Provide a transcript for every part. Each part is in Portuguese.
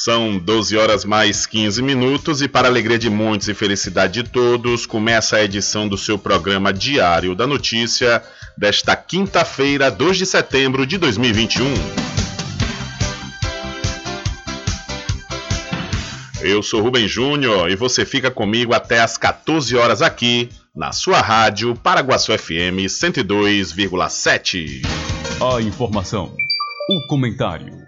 São 12 horas mais 15 minutos e para alegria de muitos e felicidade de todos, começa a edição do seu programa Diário da Notícia desta quinta-feira, 2 de setembro de 2021. Eu sou Rubem Júnior e você fica comigo até às 14 horas aqui na sua rádio Paraguaçu FM 102,7. A informação, o comentário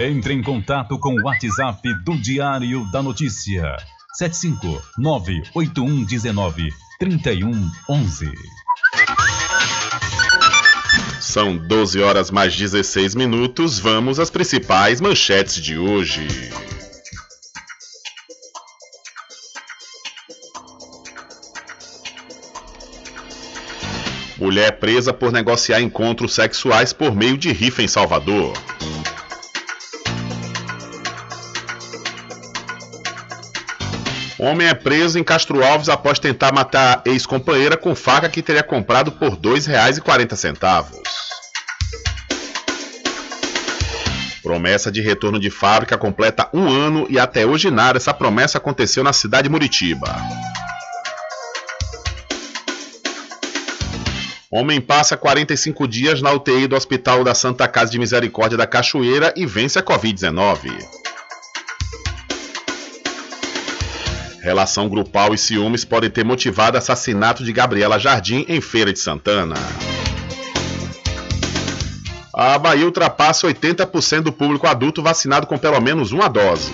Entre em contato com o WhatsApp do Diário da Notícia. 759-8119-3111. São 12 horas mais 16 minutos. Vamos às principais manchetes de hoje. Mulher presa por negociar encontros sexuais por meio de rifa em Salvador. Homem é preso em Castro Alves após tentar matar ex-companheira com faca que teria comprado por R$ 2,40. Promessa de retorno de fábrica completa um ano e até hoje nada. Essa promessa aconteceu na cidade de Muritiba. Homem passa 45 dias na UTI do Hospital da Santa Casa de Misericórdia da Cachoeira e vence a Covid-19. Relação grupal e ciúmes podem ter motivado assassinato de Gabriela Jardim em Feira de Santana. A Bahia ultrapassa 80% do público adulto vacinado com pelo menos uma dose.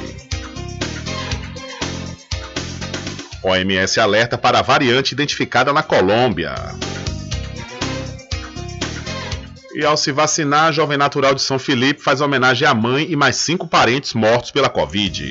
OMS alerta para a variante identificada na Colômbia. E ao se vacinar, a Jovem Natural de São Felipe faz homenagem à mãe e mais cinco parentes mortos pela Covid.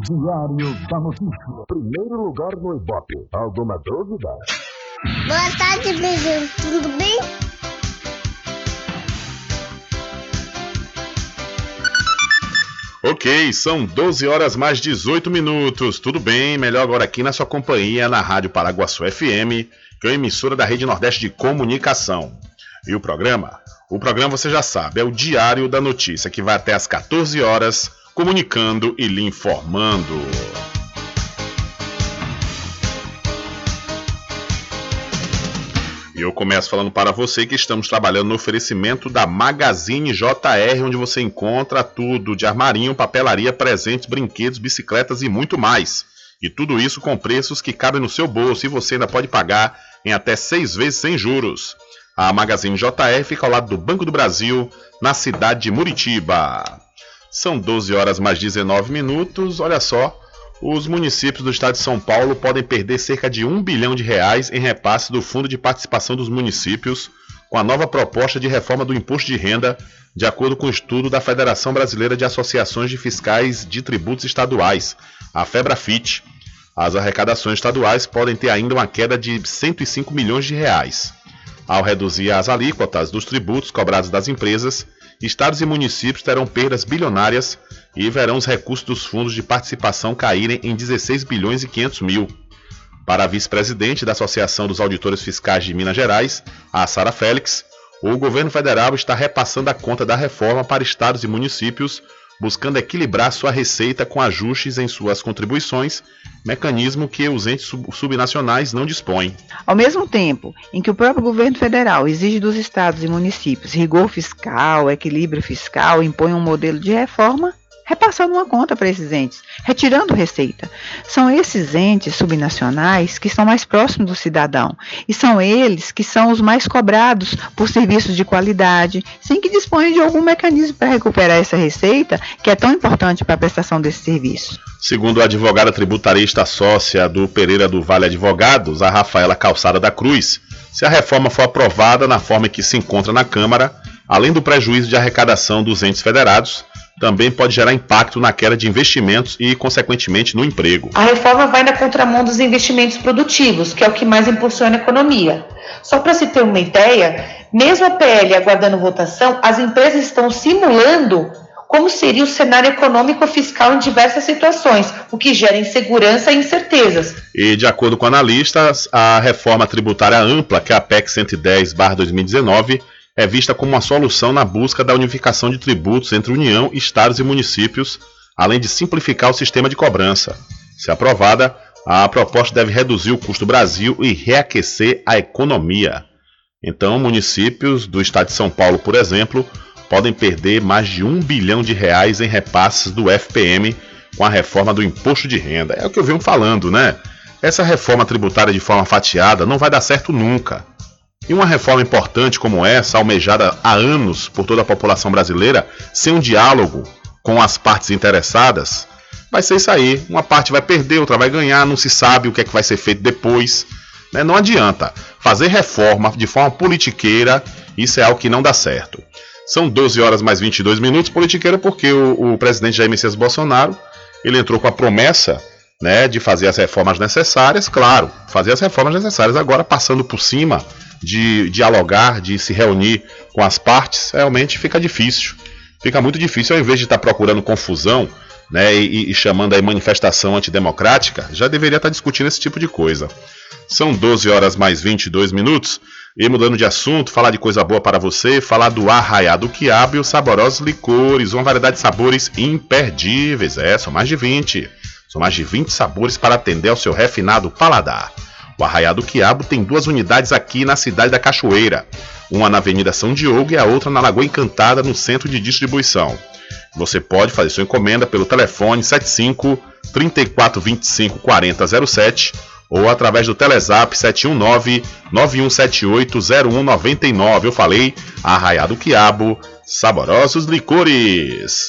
Diário da Notícia. Primeiro lugar no Ibope. Alguma dúvida? Boa tarde, beijo. Tudo bem? Ok, são 12 horas mais 18 minutos. Tudo bem? Melhor agora aqui na sua companhia, na Rádio Paraguaçu FM, que é uma emissora da Rede Nordeste de Comunicação. E o programa? O programa você já sabe, é o Diário da Notícia, que vai até às 14 horas, comunicando e lhe informando. E eu começo falando para você que estamos trabalhando no oferecimento da Magazine JR, onde você encontra tudo de armarinho, papelaria, presentes, brinquedos, bicicletas e muito mais. E tudo isso com preços que cabem no seu bolso e você ainda pode pagar em até seis vezes sem juros. A Magazine JR fica ao lado do Banco do Brasil, na cidade de Muritiba. São 12 horas mais 19 minutos. Olha só, os municípios do estado de São Paulo podem perder cerca de 1 bilhão de reais em repasse do Fundo de Participação dos Municípios com a nova proposta de reforma do imposto de renda, de acordo com o estudo da Federação Brasileira de Associações de Fiscais de Tributos Estaduais, a FEBRAFIT. As arrecadações estaduais podem ter ainda uma queda de 105 milhões de reais. Ao reduzir as alíquotas dos tributos cobrados das empresas, estados e municípios terão perdas bilionárias e verão os recursos dos fundos de participação caírem em 16 bilhões e 500 mil. Para a vice-presidente da Associação dos Auditores Fiscais de Minas Gerais, a Sara Félix, o governo federal está repassando a conta da reforma para estados e municípios, buscando equilibrar sua receita com ajustes em suas contribuições, mecanismo que os entes subnacionais não dispõem. Ao mesmo tempo em que o próprio governo federal exige dos estados e municípios rigor fiscal, equilíbrio fiscal, impõe um modelo de reforma, repassando uma conta para esses entes, retirando receita. São esses entes subnacionais que estão mais próximos do cidadão e são eles que são os mais cobrados por serviços de qualidade, sem que disponham de algum mecanismo para recuperar essa receita que é tão importante para a prestação desse serviço. Segundo a advogada tributarista sócia do Pereira do Vale Advogados, a Rafaela Calçada da Cruz, se a reforma for aprovada na forma que se encontra na Câmara, além do prejuízo de arrecadação dos entes federados, também pode gerar impacto na queda de investimentos e, consequentemente, no emprego. A reforma vai na contramão dos investimentos produtivos, que é o que mais impulsiona a economia. Só para se ter uma ideia, mesmo a PL aguardando votação, as empresas estão simulando como seria o cenário econômico fiscal em diversas situações, o que gera insegurança e incertezas. E, de acordo com analistas, a reforma tributária ampla, que é a PEC 110-2019, é vista como uma solução na busca da unificação de tributos entre União, Estados e municípios, além de simplificar o sistema de cobrança. Se aprovada, a proposta deve reduzir o custo Brasil e reaquecer a economia. Então, municípios do estado de São Paulo, por exemplo, podem perder mais de um bilhão de reais em repasses do FPM com a reforma do imposto de renda. É o que eu venho falando, né? Essa reforma tributária de forma fatiada não vai dar certo nunca. E uma reforma importante como essa, almejada há anos por toda a população brasileira, sem um diálogo com as partes interessadas, vai ser isso aí. Uma parte vai perder, outra vai ganhar, não se sabe o que é que vai ser feito depois. Né? Não adianta. Fazer reforma de forma politiqueira, isso é algo que não dá certo. São 12 horas mais 22 minutos, politiqueira, porque o, o presidente Jair Messias Bolsonaro ele entrou com a promessa né, de fazer as reformas necessárias, claro, fazer as reformas necessárias agora passando por cima de dialogar, de se reunir com as partes, realmente fica difícil. Fica muito difícil, ao invés de estar procurando confusão né, e, e chamando aí manifestação antidemocrática, já deveria estar discutindo esse tipo de coisa. São 12 horas mais 22 minutos. E mudando de assunto, falar de coisa boa para você, falar do Arraiado Quiabo e os saborosos licores, uma variedade de sabores imperdíveis. É, são mais de 20. São mais de 20 sabores para atender ao seu refinado paladar. O Arraiado Quiabo tem duas unidades aqui na cidade da Cachoeira, uma na Avenida São Diogo e a outra na Lagoa Encantada, no centro de distribuição. Você pode fazer sua encomenda pelo telefone 75 3425 4007 ou através do Telezap 719-9178-0199. Eu falei, Arraiado Quiabo, saborosos licores.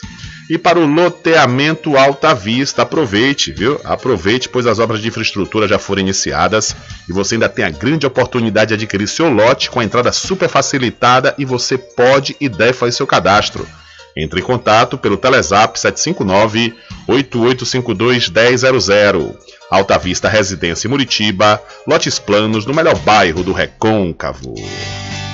E para o loteamento Alta Vista, aproveite, viu? Aproveite, pois as obras de infraestrutura já foram iniciadas e você ainda tem a grande oportunidade de adquirir seu lote com a entrada super facilitada e você pode e deve fazer seu cadastro. Entre em contato pelo Telezap 759 8852 1000. Alta Vista Residência Muritiba, lotes planos no melhor bairro do Recôncavo.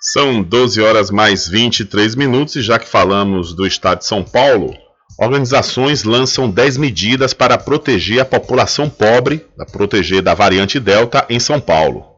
São 12 horas mais 23 minutos e já que falamos do estado de São Paulo, organizações lançam 10 medidas para proteger a população pobre, proteger da variante Delta em São Paulo.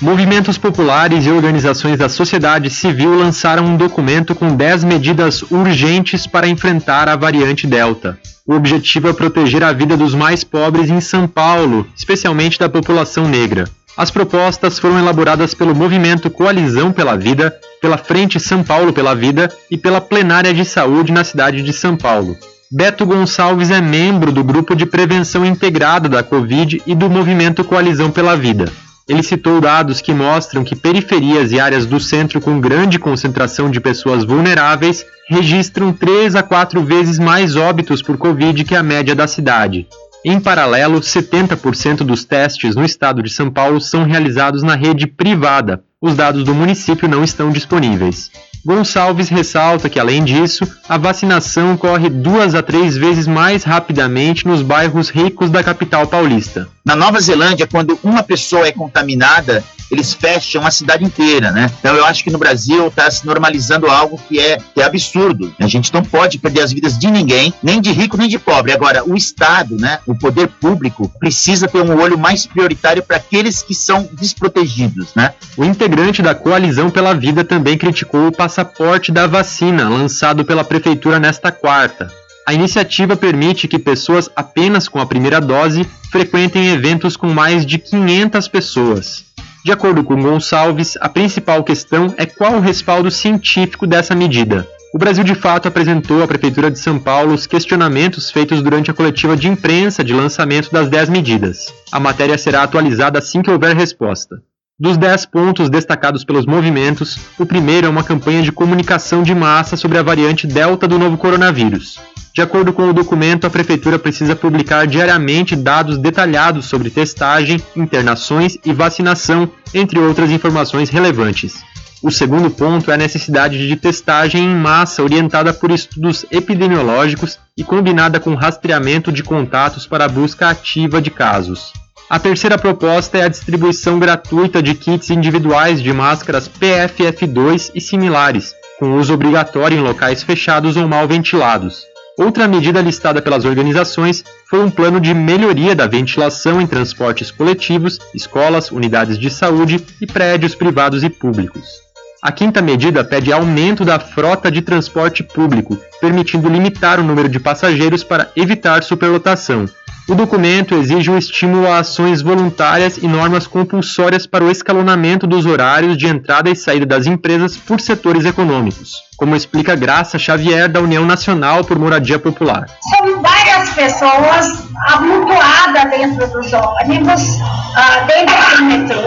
Movimentos populares e organizações da sociedade civil lançaram um documento com 10 medidas urgentes para enfrentar a variante Delta. O objetivo é proteger a vida dos mais pobres em São Paulo, especialmente da população negra. As propostas foram elaboradas pelo Movimento Coalizão pela Vida, pela Frente São Paulo pela Vida e pela Plenária de Saúde na cidade de São Paulo. Beto Gonçalves é membro do Grupo de Prevenção Integrada da Covid e do Movimento Coalizão pela Vida. Ele citou dados que mostram que periferias e áreas do centro com grande concentração de pessoas vulneráveis registram 3 a 4 vezes mais óbitos por Covid que a média da cidade. Em paralelo, 70% dos testes no estado de São Paulo são realizados na rede privada. Os dados do município não estão disponíveis. Gonçalves ressalta que, além disso, a vacinação corre duas a três vezes mais rapidamente nos bairros ricos da capital paulista. Na Nova Zelândia, quando uma pessoa é contaminada, eles fecham a cidade inteira, né? Então eu acho que no Brasil está se normalizando algo que é, que é absurdo. A gente não pode perder as vidas de ninguém, nem de rico nem de pobre. Agora, o Estado, né, o poder público, precisa ter um olho mais prioritário para aqueles que são desprotegidos, né? O integrante da Coalizão pela Vida também criticou o passaporte da vacina lançado pela prefeitura nesta quarta. A iniciativa permite que pessoas apenas com a primeira dose frequentem eventos com mais de 500 pessoas. De acordo com Gonçalves, a principal questão é qual o respaldo científico dessa medida. O Brasil de Fato apresentou à Prefeitura de São Paulo os questionamentos feitos durante a coletiva de imprensa de lançamento das 10 medidas. A matéria será atualizada assim que houver resposta. Dos 10 pontos destacados pelos movimentos, o primeiro é uma campanha de comunicação de massa sobre a variante Delta do novo coronavírus. De acordo com o documento, a Prefeitura precisa publicar diariamente dados detalhados sobre testagem, internações e vacinação, entre outras informações relevantes. O segundo ponto é a necessidade de testagem em massa orientada por estudos epidemiológicos e combinada com rastreamento de contatos para a busca ativa de casos. A terceira proposta é a distribuição gratuita de kits individuais de máscaras PFF2 e similares, com uso obrigatório em locais fechados ou mal ventilados. Outra medida listada pelas organizações foi um plano de melhoria da ventilação em transportes coletivos, escolas, unidades de saúde e prédios privados e públicos. A quinta medida pede aumento da frota de transporte público, permitindo limitar o número de passageiros para evitar superlotação. O documento exige o estímulo a ações voluntárias e normas compulsórias para o escalonamento dos horários de entrada e saída das empresas por setores econômicos, como explica Graça Xavier, da União Nacional por Moradia Popular. São várias pessoas amontoadas dentro dos ônibus, uh, dentro do metrô.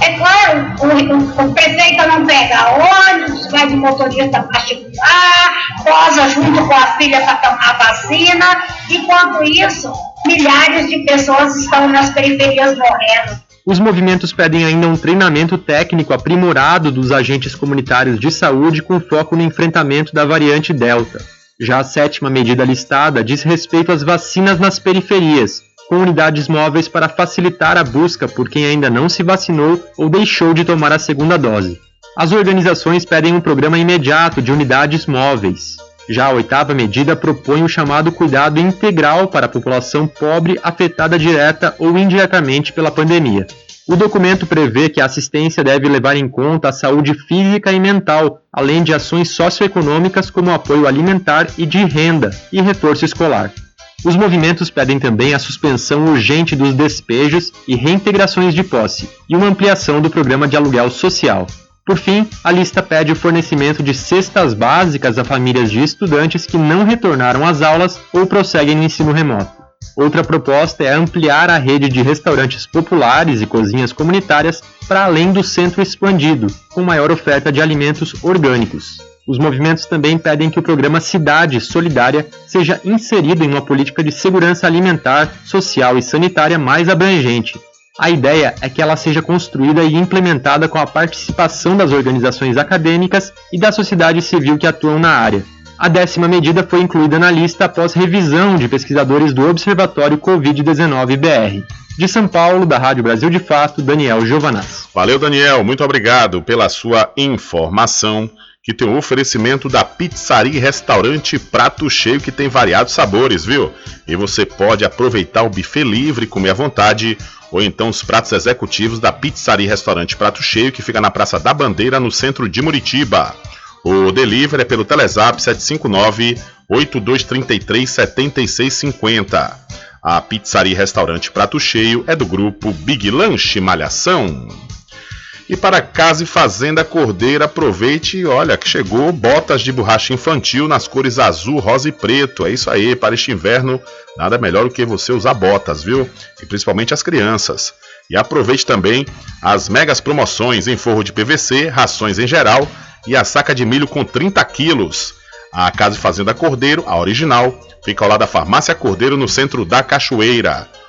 É claro, o, o, o prefeito não pega ônibus, vai de motorista particular, posa junto com a filha para tomar vacina. Enquanto isso, milhares de pessoas estão nas periferias morrendo. Os movimentos pedem ainda um treinamento técnico aprimorado dos agentes comunitários de saúde com foco no enfrentamento da variante Delta. Já a sétima medida listada diz respeito às vacinas nas periferias, com unidades móveis para facilitar a busca por quem ainda não se vacinou ou deixou de tomar a segunda dose. As organizações pedem um programa imediato de unidades móveis. Já a oitava medida propõe o chamado cuidado integral para a população pobre afetada direta ou indiretamente pela pandemia. O documento prevê que a assistência deve levar em conta a saúde física e mental, além de ações socioeconômicas como apoio alimentar e de renda e reforço escolar. Os movimentos pedem também a suspensão urgente dos despejos e reintegrações de posse e uma ampliação do programa de aluguel social. Por fim, a lista pede o fornecimento de cestas básicas a famílias de estudantes que não retornaram às aulas ou prosseguem no ensino remoto. Outra proposta é ampliar a rede de restaurantes populares e cozinhas comunitárias para além do centro expandido, com maior oferta de alimentos orgânicos. Os movimentos também pedem que o programa Cidade Solidária seja inserido em uma política de segurança alimentar, social e sanitária mais abrangente. A ideia é que ela seja construída e implementada com a participação das organizações acadêmicas e da sociedade civil que atuam na área a décima medida foi incluída na lista após revisão de pesquisadores do Observatório Covid-19 BR. De São Paulo, da Rádio Brasil de Fato, Daniel Giovanaz. Valeu, Daniel. Muito obrigado pela sua informação. Que tem um oferecimento da Pizzaria Restaurante Prato Cheio, que tem variados sabores, viu? E você pode aproveitar o buffet livre, comer à vontade, ou então os pratos executivos da Pizzaria Restaurante Prato Cheio, que fica na Praça da Bandeira, no centro de Muritiba. O delivery é pelo Telezap 759 8233 7650. A pizzaria restaurante Prato Cheio é do grupo Big Lanche Malhação. E para casa e fazenda Cordeira, aproveite e olha que chegou botas de borracha infantil nas cores azul, rosa e preto. É isso aí, para este inverno, nada melhor do que você usar botas, viu? E principalmente as crianças. E aproveite também as megas promoções em forro de PVC, rações em geral e a saca de milho com 30 quilos. A Casa e Fazenda Cordeiro, a original, fica ao lado da Farmácia Cordeiro, no centro da Cachoeira.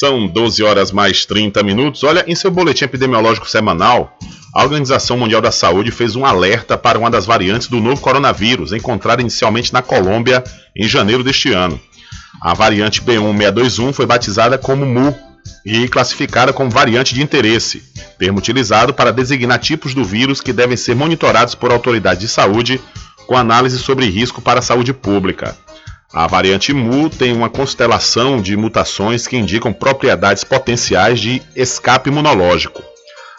São 12 horas mais 30 minutos. Olha, em seu boletim epidemiológico semanal, a Organização Mundial da Saúde fez um alerta para uma das variantes do novo coronavírus, encontrada inicialmente na Colômbia em janeiro deste ano. A variante B1621 foi batizada como MU e classificada como variante de interesse, termo utilizado para designar tipos do vírus que devem ser monitorados por autoridades de saúde com análise sobre risco para a saúde pública. A variante MU tem uma constelação de mutações que indicam propriedades potenciais de escape imunológico.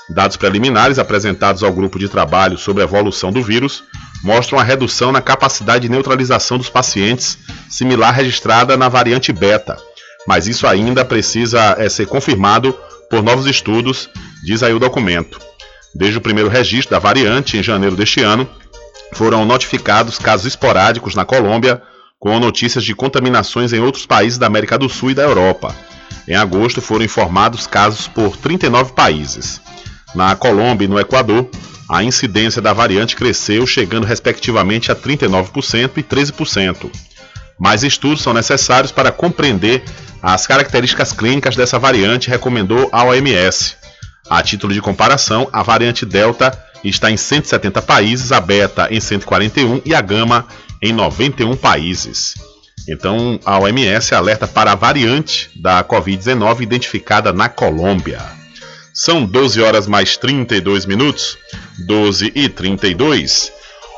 Dados preliminares apresentados ao grupo de trabalho sobre a evolução do vírus mostram a redução na capacidade de neutralização dos pacientes, similar registrada na variante beta, mas isso ainda precisa é, ser confirmado por novos estudos, diz aí o documento. Desde o primeiro registro da variante, em janeiro deste ano, foram notificados casos esporádicos na Colômbia, com notícias de contaminações em outros países da América do Sul e da Europa. Em agosto foram informados casos por 39 países. Na Colômbia e no Equador, a incidência da variante cresceu, chegando respectivamente a 39% e 13%. Mais estudos são necessários para compreender as características clínicas dessa variante, recomendou a OMS. A título de comparação, a variante Delta está em 170 países, a Beta em 141 e a Gama em 91 países. Então, a OMS alerta para a variante da Covid-19 identificada na Colômbia. São 12 horas mais 32 minutos, 12 e 32.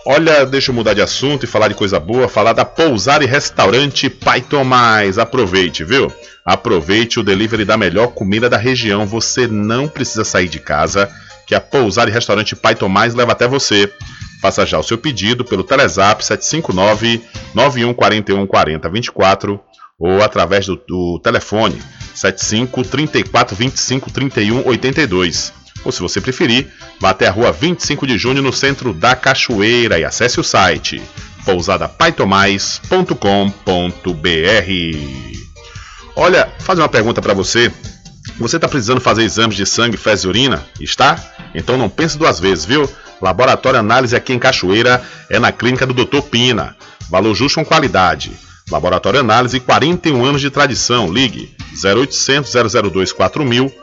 Olha, deixa eu mudar de assunto e falar de coisa boa, falar da Pousar e Restaurante Pai Tomás. Aproveite, viu? Aproveite o delivery da melhor comida da região. Você não precisa sair de casa, que a Pousar e Restaurante Pai Tomás leva até você. Faça já o seu pedido pelo Telezap 759 9141 4024 ou através do, do telefone 75 34 25 31 82 ou se você preferir, vá até a rua 25 de junho no centro da Cachoeira e acesse o site pousadapaitomais.com.br. Olha, fazer uma pergunta para você. Você está precisando fazer exames de sangue, fezes e urina? Está? Então não pense duas vezes, viu? Laboratório Análise aqui em Cachoeira é na clínica do Dr. Pina. Valor justo com qualidade. Laboratório Análise, 41 anos de tradição. Ligue 0800 002 4000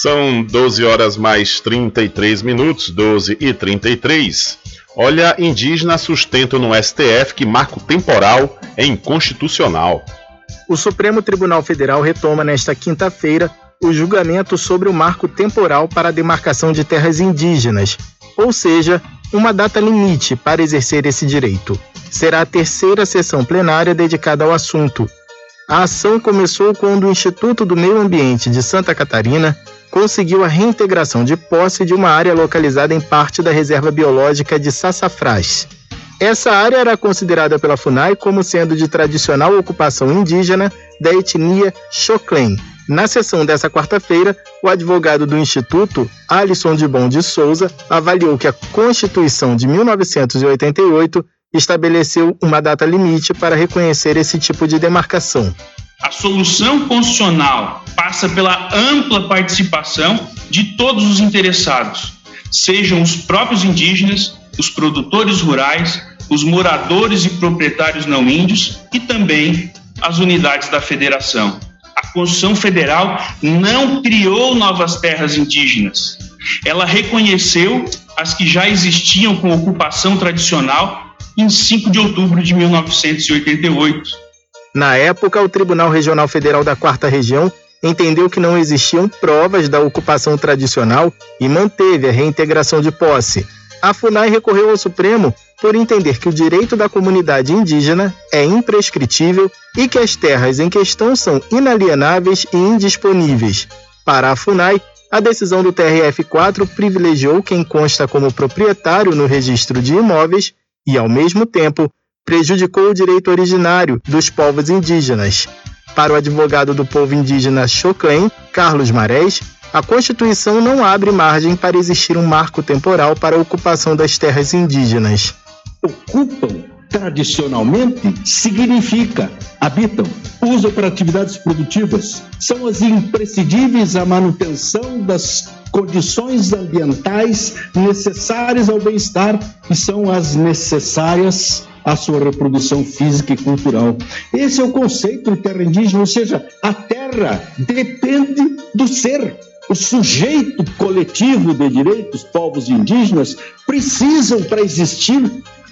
São 12 horas mais 33 minutos, 12 e 33. Olha, indígena sustento no STF que marco temporal é inconstitucional. O Supremo Tribunal Federal retoma nesta quinta-feira o julgamento sobre o marco temporal para a demarcação de terras indígenas, ou seja, uma data limite para exercer esse direito. Será a terceira sessão plenária dedicada ao assunto. A ação começou quando o Instituto do Meio Ambiente de Santa Catarina conseguiu a reintegração de posse de uma área localizada em parte da reserva biológica de Sassafrás. Essa área era considerada pela FUNAI como sendo de tradicional ocupação indígena da etnia Xoclen. Na sessão dessa quarta-feira, o advogado do Instituto, Alisson de Bom de Souza, avaliou que a Constituição de 1988 estabeleceu uma data limite para reconhecer esse tipo de demarcação. A solução constitucional passa pela ampla participação de todos os interessados, sejam os próprios indígenas, os produtores rurais, os moradores e proprietários não índios e também as unidades da federação. A Constituição Federal não criou novas terras indígenas. Ela reconheceu as que já existiam com ocupação tradicional em 5 de outubro de 1988 na época, o Tribunal Regional Federal da Quarta Região entendeu que não existiam provas da ocupação tradicional e manteve a reintegração de posse. A FUNAI recorreu ao Supremo por entender que o direito da comunidade indígena é imprescritível e que as terras em questão são inalienáveis e indisponíveis. Para a FUNAI, a decisão do TRF4 privilegiou quem consta como proprietário no registro de imóveis e, ao mesmo tempo, prejudicou o direito originário dos povos indígenas. Para o advogado do povo indígena Xocaim, Carlos Marés, a Constituição não abre margem para existir um marco temporal para a ocupação das terras indígenas. Ocupam tradicionalmente significa habitam, usam para atividades produtivas, são as imprescindíveis à manutenção das condições ambientais necessárias ao bem-estar e são as necessárias à sua reprodução física e cultural. Esse é o conceito de terra indígena, ou seja, a terra depende do ser. O sujeito coletivo de direitos povos indígenas precisam, para existir,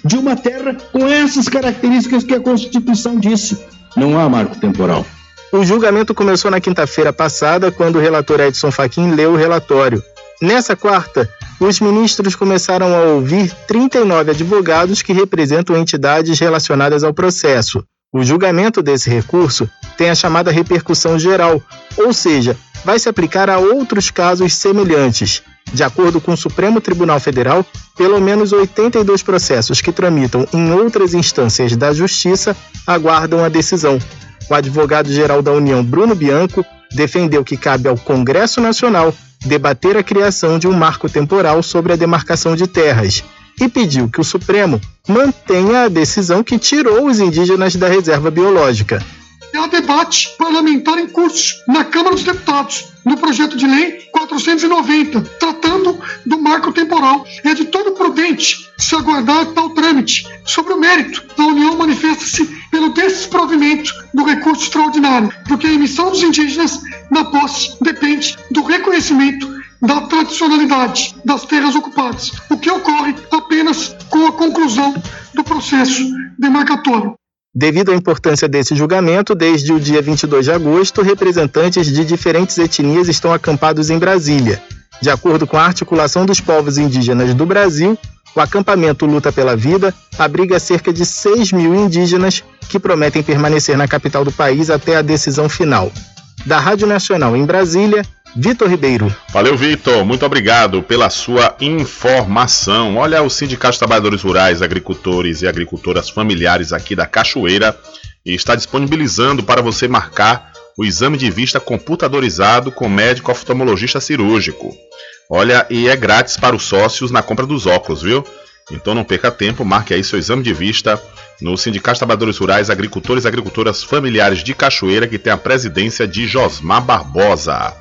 de uma terra com essas características que a Constituição disse. Não há marco temporal. O julgamento começou na quinta-feira passada, quando o relator Edson Fachin leu o relatório. Nessa quarta, os ministros começaram a ouvir 39 advogados que representam entidades relacionadas ao processo. O julgamento desse recurso tem a chamada repercussão geral, ou seja, vai se aplicar a outros casos semelhantes. De acordo com o Supremo Tribunal Federal, pelo menos 82 processos que tramitam em outras instâncias da Justiça aguardam a decisão. O advogado-geral da União, Bruno Bianco, defendeu que cabe ao Congresso Nacional debater a criação de um marco temporal sobre a demarcação de terras e pediu que o Supremo mantenha a decisão que tirou os indígenas da reserva biológica há debate parlamentar em curso na Câmara dos Deputados, no projeto de lei 490, tratando do marco temporal. É de todo prudente se aguardar tal trâmite. Sobre o mérito, a União manifesta-se pelo desprovimento do recurso extraordinário, porque a emissão dos indígenas na posse depende do reconhecimento da tradicionalidade das terras ocupadas, o que ocorre apenas com a conclusão do processo demarcatório. Devido à importância desse julgamento, desde o dia 22 de agosto, representantes de diferentes etnias estão acampados em Brasília. De acordo com a Articulação dos Povos Indígenas do Brasil, o acampamento Luta pela Vida abriga cerca de 6 mil indígenas que prometem permanecer na capital do país até a decisão final. Da Rádio Nacional em Brasília, Vitor Ribeiro. Valeu, Vitor. Muito obrigado pela sua informação. Olha, o Sindicato de Trabalhadores Rurais, Agricultores e Agricultoras Familiares aqui da Cachoeira está disponibilizando para você marcar o exame de vista computadorizado com médico oftalmologista cirúrgico. Olha, e é grátis para os sócios na compra dos óculos, viu? Então não perca tempo, marque aí seu exame de vista no Sindicato de Trabalhadores Rurais, Agricultores e Agricultoras Familiares de Cachoeira, que tem a presidência de Josmar Barbosa.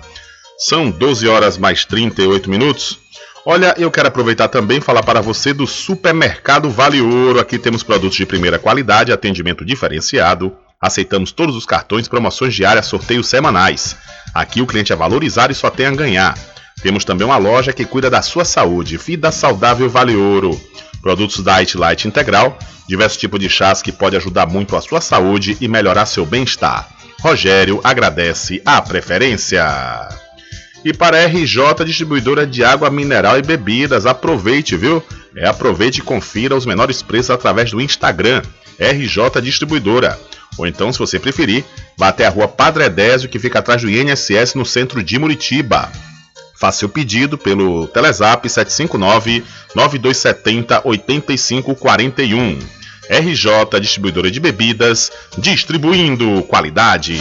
São 12 horas mais 38 minutos. Olha, eu quero aproveitar também e falar para você do Supermercado Vale Ouro. Aqui temos produtos de primeira qualidade, atendimento diferenciado. Aceitamos todos os cartões, promoções diárias, sorteios semanais. Aqui o cliente é valorizado e só tem a ganhar. Temos também uma loja que cuida da sua saúde. Vida Saudável Vale Ouro. Produtos Diet Light Integral, diversos tipos de chás que pode ajudar muito a sua saúde e melhorar seu bem-estar. Rogério agradece a preferência. E para a RJ Distribuidora de Água Mineral e Bebidas, aproveite, viu? É, aproveite e confira os menores preços através do Instagram, RJ Distribuidora. Ou então, se você preferir, vá até a rua Padre Edésio, que fica atrás do INSS no centro de Muritiba. Faça seu pedido pelo Telezap 759 9270 8541. RJ Distribuidora de Bebidas, distribuindo qualidade.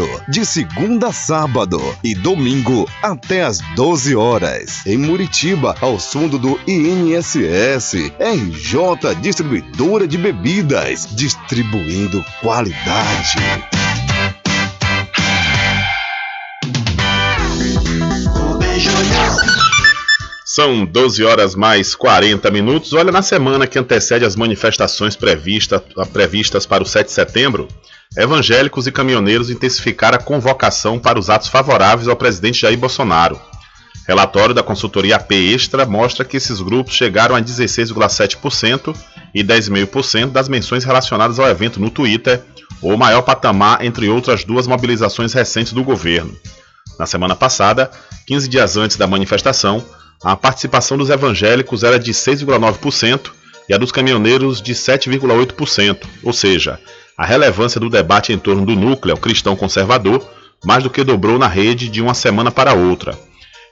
de segunda a sábado e domingo até às 12 horas. Em Muritiba, ao fundo do INSS, RJ Distribuidora de Bebidas, distribuindo qualidade. São 12 horas mais 40 minutos. Olha, na semana que antecede as manifestações prevista, previstas para o 7 de setembro, evangélicos e caminhoneiros intensificaram a convocação para os atos favoráveis ao presidente Jair Bolsonaro. Relatório da consultoria AP Extra mostra que esses grupos chegaram a 16,7% e 10,5% das menções relacionadas ao evento no Twitter, o maior patamar entre outras duas mobilizações recentes do governo. Na semana passada, 15 dias antes da manifestação, a participação dos evangélicos era de 6,9% e a dos caminhoneiros de 7,8%, ou seja, a relevância do debate em torno do núcleo cristão conservador mais do que dobrou na rede de uma semana para outra.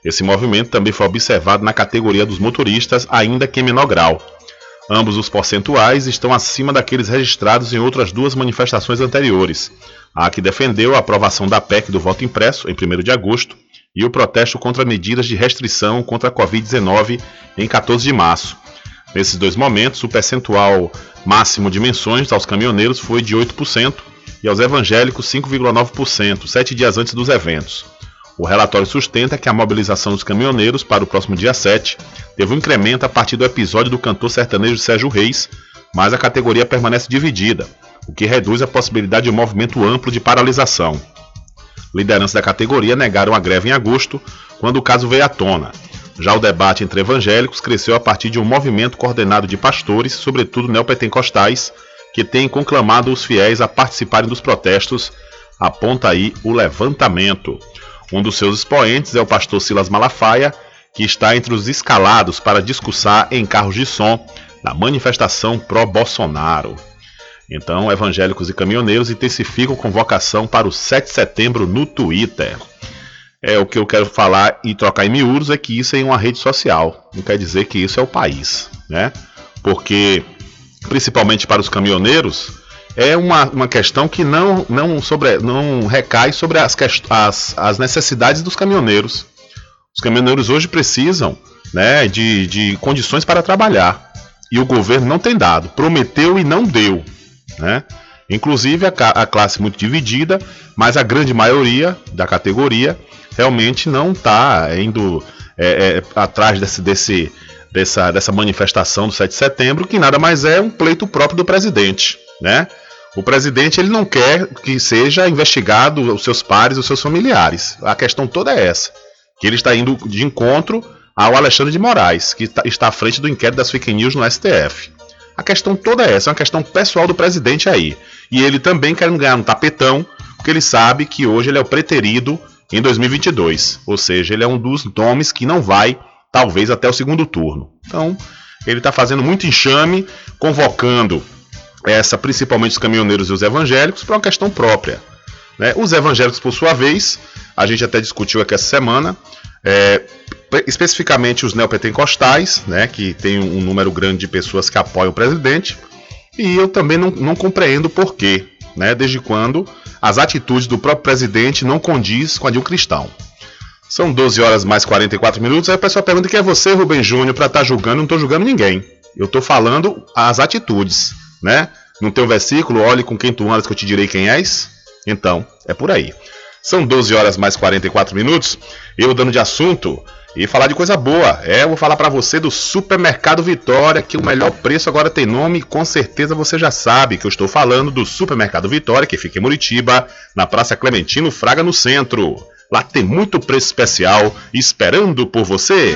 Esse movimento também foi observado na categoria dos motoristas, ainda que em menor grau. Ambos os percentuais estão acima daqueles registrados em outras duas manifestações anteriores: a que defendeu a aprovação da PEC do voto impresso, em 1 de agosto, e o protesto contra medidas de restrição contra a Covid-19 em 14 de março. Nesses dois momentos, o percentual máximo de menções aos caminhoneiros foi de 8% e aos evangélicos 5,9%, sete dias antes dos eventos. O relatório sustenta que a mobilização dos caminhoneiros para o próximo dia 7 teve um incremento a partir do episódio do cantor sertanejo Sérgio Reis, mas a categoria permanece dividida, o que reduz a possibilidade de um movimento amplo de paralisação. Lideranças da categoria negaram a greve em agosto, quando o caso veio à tona. Já o debate entre evangélicos cresceu a partir de um movimento coordenado de pastores, sobretudo neopentecostais, que tem conclamado os fiéis a participarem dos protestos, aponta aí o levantamento. Um dos seus expoentes é o pastor Silas Malafaia, que está entre os escalados para discursar em carros de som na manifestação pró-Bolsonaro. Então, evangélicos e caminhoneiros intensificam convocação para o 7 de setembro no Twitter. É o que eu quero falar e trocar em miúdos é que isso é uma rede social. Não quer dizer que isso é o país, né? Porque, principalmente para os caminhoneiros, é uma, uma questão que não, não, sobre, não recai sobre as, as, as necessidades dos caminhoneiros. Os caminhoneiros hoje precisam né, de, de condições para trabalhar. E o governo não tem dado. Prometeu e não deu. Né? Inclusive a, a classe muito dividida, mas a grande maioria da categoria realmente não está indo é, é, atrás desse, desse, dessa, dessa manifestação do 7 de setembro, que nada mais é um pleito próprio do presidente. Né? O presidente ele não quer que seja investigado os seus pares, os seus familiares. A questão toda é essa, que ele está indo de encontro ao Alexandre de Moraes, que tá, está à frente do inquérito das fake news no STF. A questão toda é essa, é uma questão pessoal do presidente aí. E ele também quer ganhar um tapetão, porque ele sabe que hoje ele é o preterido em 2022. Ou seja, ele é um dos nomes que não vai, talvez, até o segundo turno. Então, ele está fazendo muito enxame, convocando essa principalmente os caminhoneiros e os evangélicos, para uma questão própria. Né? Os evangélicos, por sua vez, a gente até discutiu aqui essa semana, é, especificamente os neopentecostais, né, que tem um número grande de pessoas que apoiam o presidente, e eu também não, não compreendo por quê, né, desde quando as atitudes do próprio presidente não condiz com a de um cristão. São 12 horas mais 44 minutos, aí o pessoal pergunta quem é você, Rubem Júnior, para estar tá julgando, não estou julgando ninguém. Eu estou falando as atitudes né? Não tem um versículo, olhe com quem tu andas que eu te direi quem és? Então, é por aí. São 12 horas mais 44 minutos. Eu dando de assunto e falar de coisa boa. É, eu vou falar para você do Supermercado Vitória, que o melhor preço agora tem nome e com certeza você já sabe que eu estou falando do Supermercado Vitória, que fica em Muritiba, na Praça Clementino Fraga, no centro. Lá tem muito preço especial esperando por você.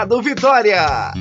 Vitória.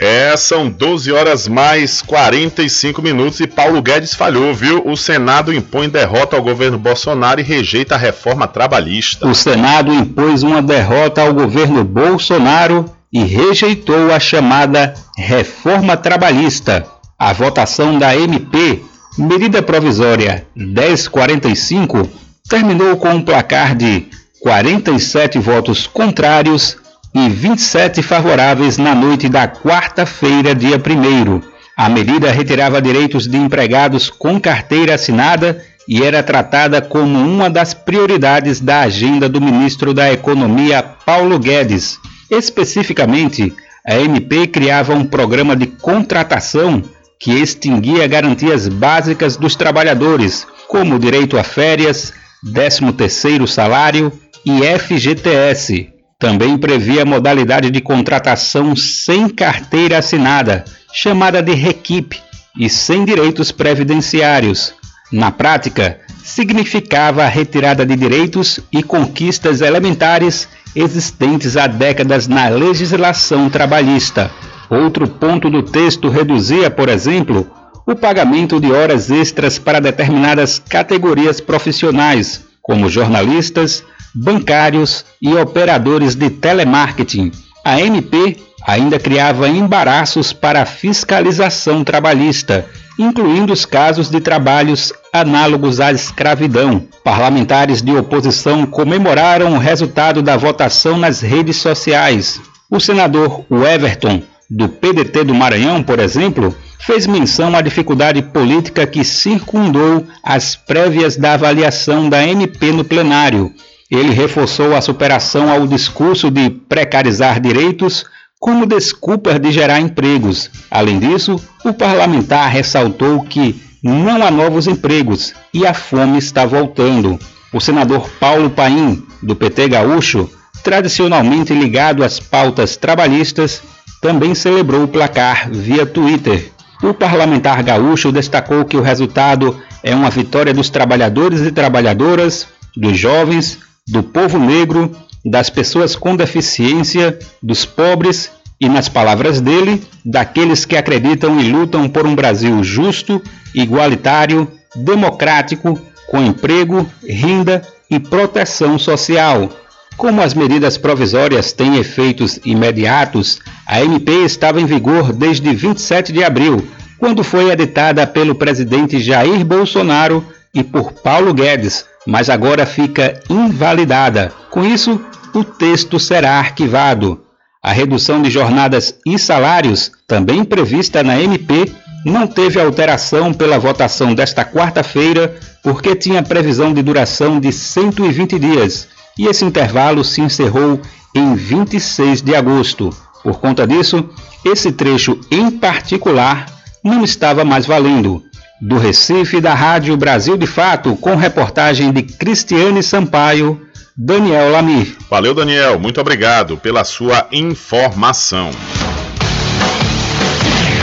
É, são 12 horas mais 45 minutos e Paulo Guedes falhou, viu? O Senado impõe derrota ao governo Bolsonaro e rejeita a reforma trabalhista. O Senado impôs uma derrota ao governo Bolsonaro e rejeitou a chamada reforma trabalhista. A votação da MP, medida provisória 1045, terminou com um placar de 47 votos contrários e 27 favoráveis na noite da quarta-feira, dia 1. A medida retirava direitos de empregados com carteira assinada e era tratada como uma das prioridades da agenda do ministro da Economia, Paulo Guedes. Especificamente, a MP criava um programa de contratação que extinguia garantias básicas dos trabalhadores, como direito a férias, 13º salário e FGTS. Também previa modalidade de contratação sem carteira assinada, chamada de requipe, e sem direitos previdenciários. Na prática, significava a retirada de direitos e conquistas elementares existentes há décadas na legislação trabalhista. Outro ponto do texto reduzia, por exemplo, o pagamento de horas extras para determinadas categorias profissionais, como jornalistas, bancários e operadores de telemarketing. A MP ainda criava embaraços para a fiscalização trabalhista, incluindo os casos de trabalhos análogos à escravidão. Parlamentares de oposição comemoraram o resultado da votação nas redes sociais. O senador Everton, do PDT do Maranhão, por exemplo, fez menção à dificuldade política que circundou as prévias da avaliação da MP no plenário ele reforçou a superação ao discurso de precarizar direitos como desculpa de gerar empregos. Além disso, o parlamentar ressaltou que não há novos empregos e a fome está voltando. O senador Paulo Paim, do PT Gaúcho, tradicionalmente ligado às pautas trabalhistas, também celebrou o placar via Twitter. O parlamentar gaúcho destacou que o resultado é uma vitória dos trabalhadores e trabalhadoras, dos jovens, do povo negro, das pessoas com deficiência, dos pobres e, nas palavras dele, daqueles que acreditam e lutam por um Brasil justo, igualitário, democrático, com emprego, renda e proteção social. Como as medidas provisórias têm efeitos imediatos, a MP estava em vigor desde 27 de abril, quando foi editada pelo presidente Jair Bolsonaro e por Paulo Guedes, mas agora fica invalidada. Com isso, o texto será arquivado. A redução de jornadas e salários, também prevista na MP, não teve alteração pela votação desta quarta-feira, porque tinha previsão de duração de 120 dias, e esse intervalo se encerrou em 26 de agosto. Por conta disso, esse trecho em particular não estava mais valendo. Do Recife, da Rádio Brasil de Fato, com reportagem de Cristiane Sampaio, Daniel Lamir. Valeu, Daniel. Muito obrigado pela sua informação.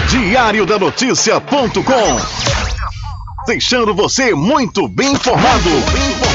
Diário da Notícia.com deixando você muito bem informado. Bem informado.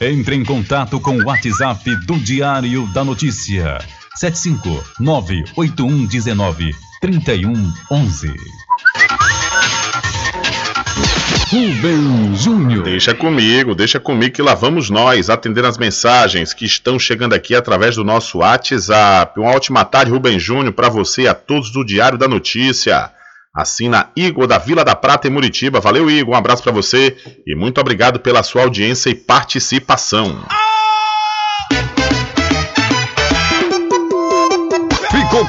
Entre em contato com o WhatsApp do Diário da Notícia. 759-8119-3111. Rubem Júnior. Deixa comigo, deixa comigo que lá vamos nós atender as mensagens que estão chegando aqui através do nosso WhatsApp. Uma ótima tarde, Rubem Júnior, para você e a todos do Diário da Notícia. Assina Igor da Vila da Prata em Muritiba. Valeu, Igor. Um abraço para você e muito obrigado pela sua audiência e participação. Ficou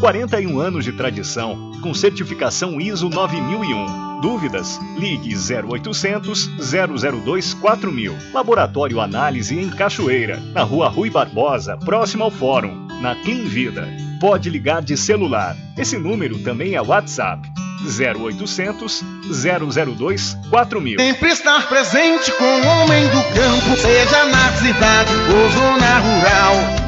41 anos de tradição, com certificação ISO 9001. Dúvidas? Ligue 0800 002 4000. Laboratório Análise em Cachoeira, na Rua Rui Barbosa, próximo ao Fórum, na Clean Vida. Pode ligar de celular. Esse número também é WhatsApp. 0800 002 4000. Sempre estar presente com o homem do campo, seja na cidade ou zona rural.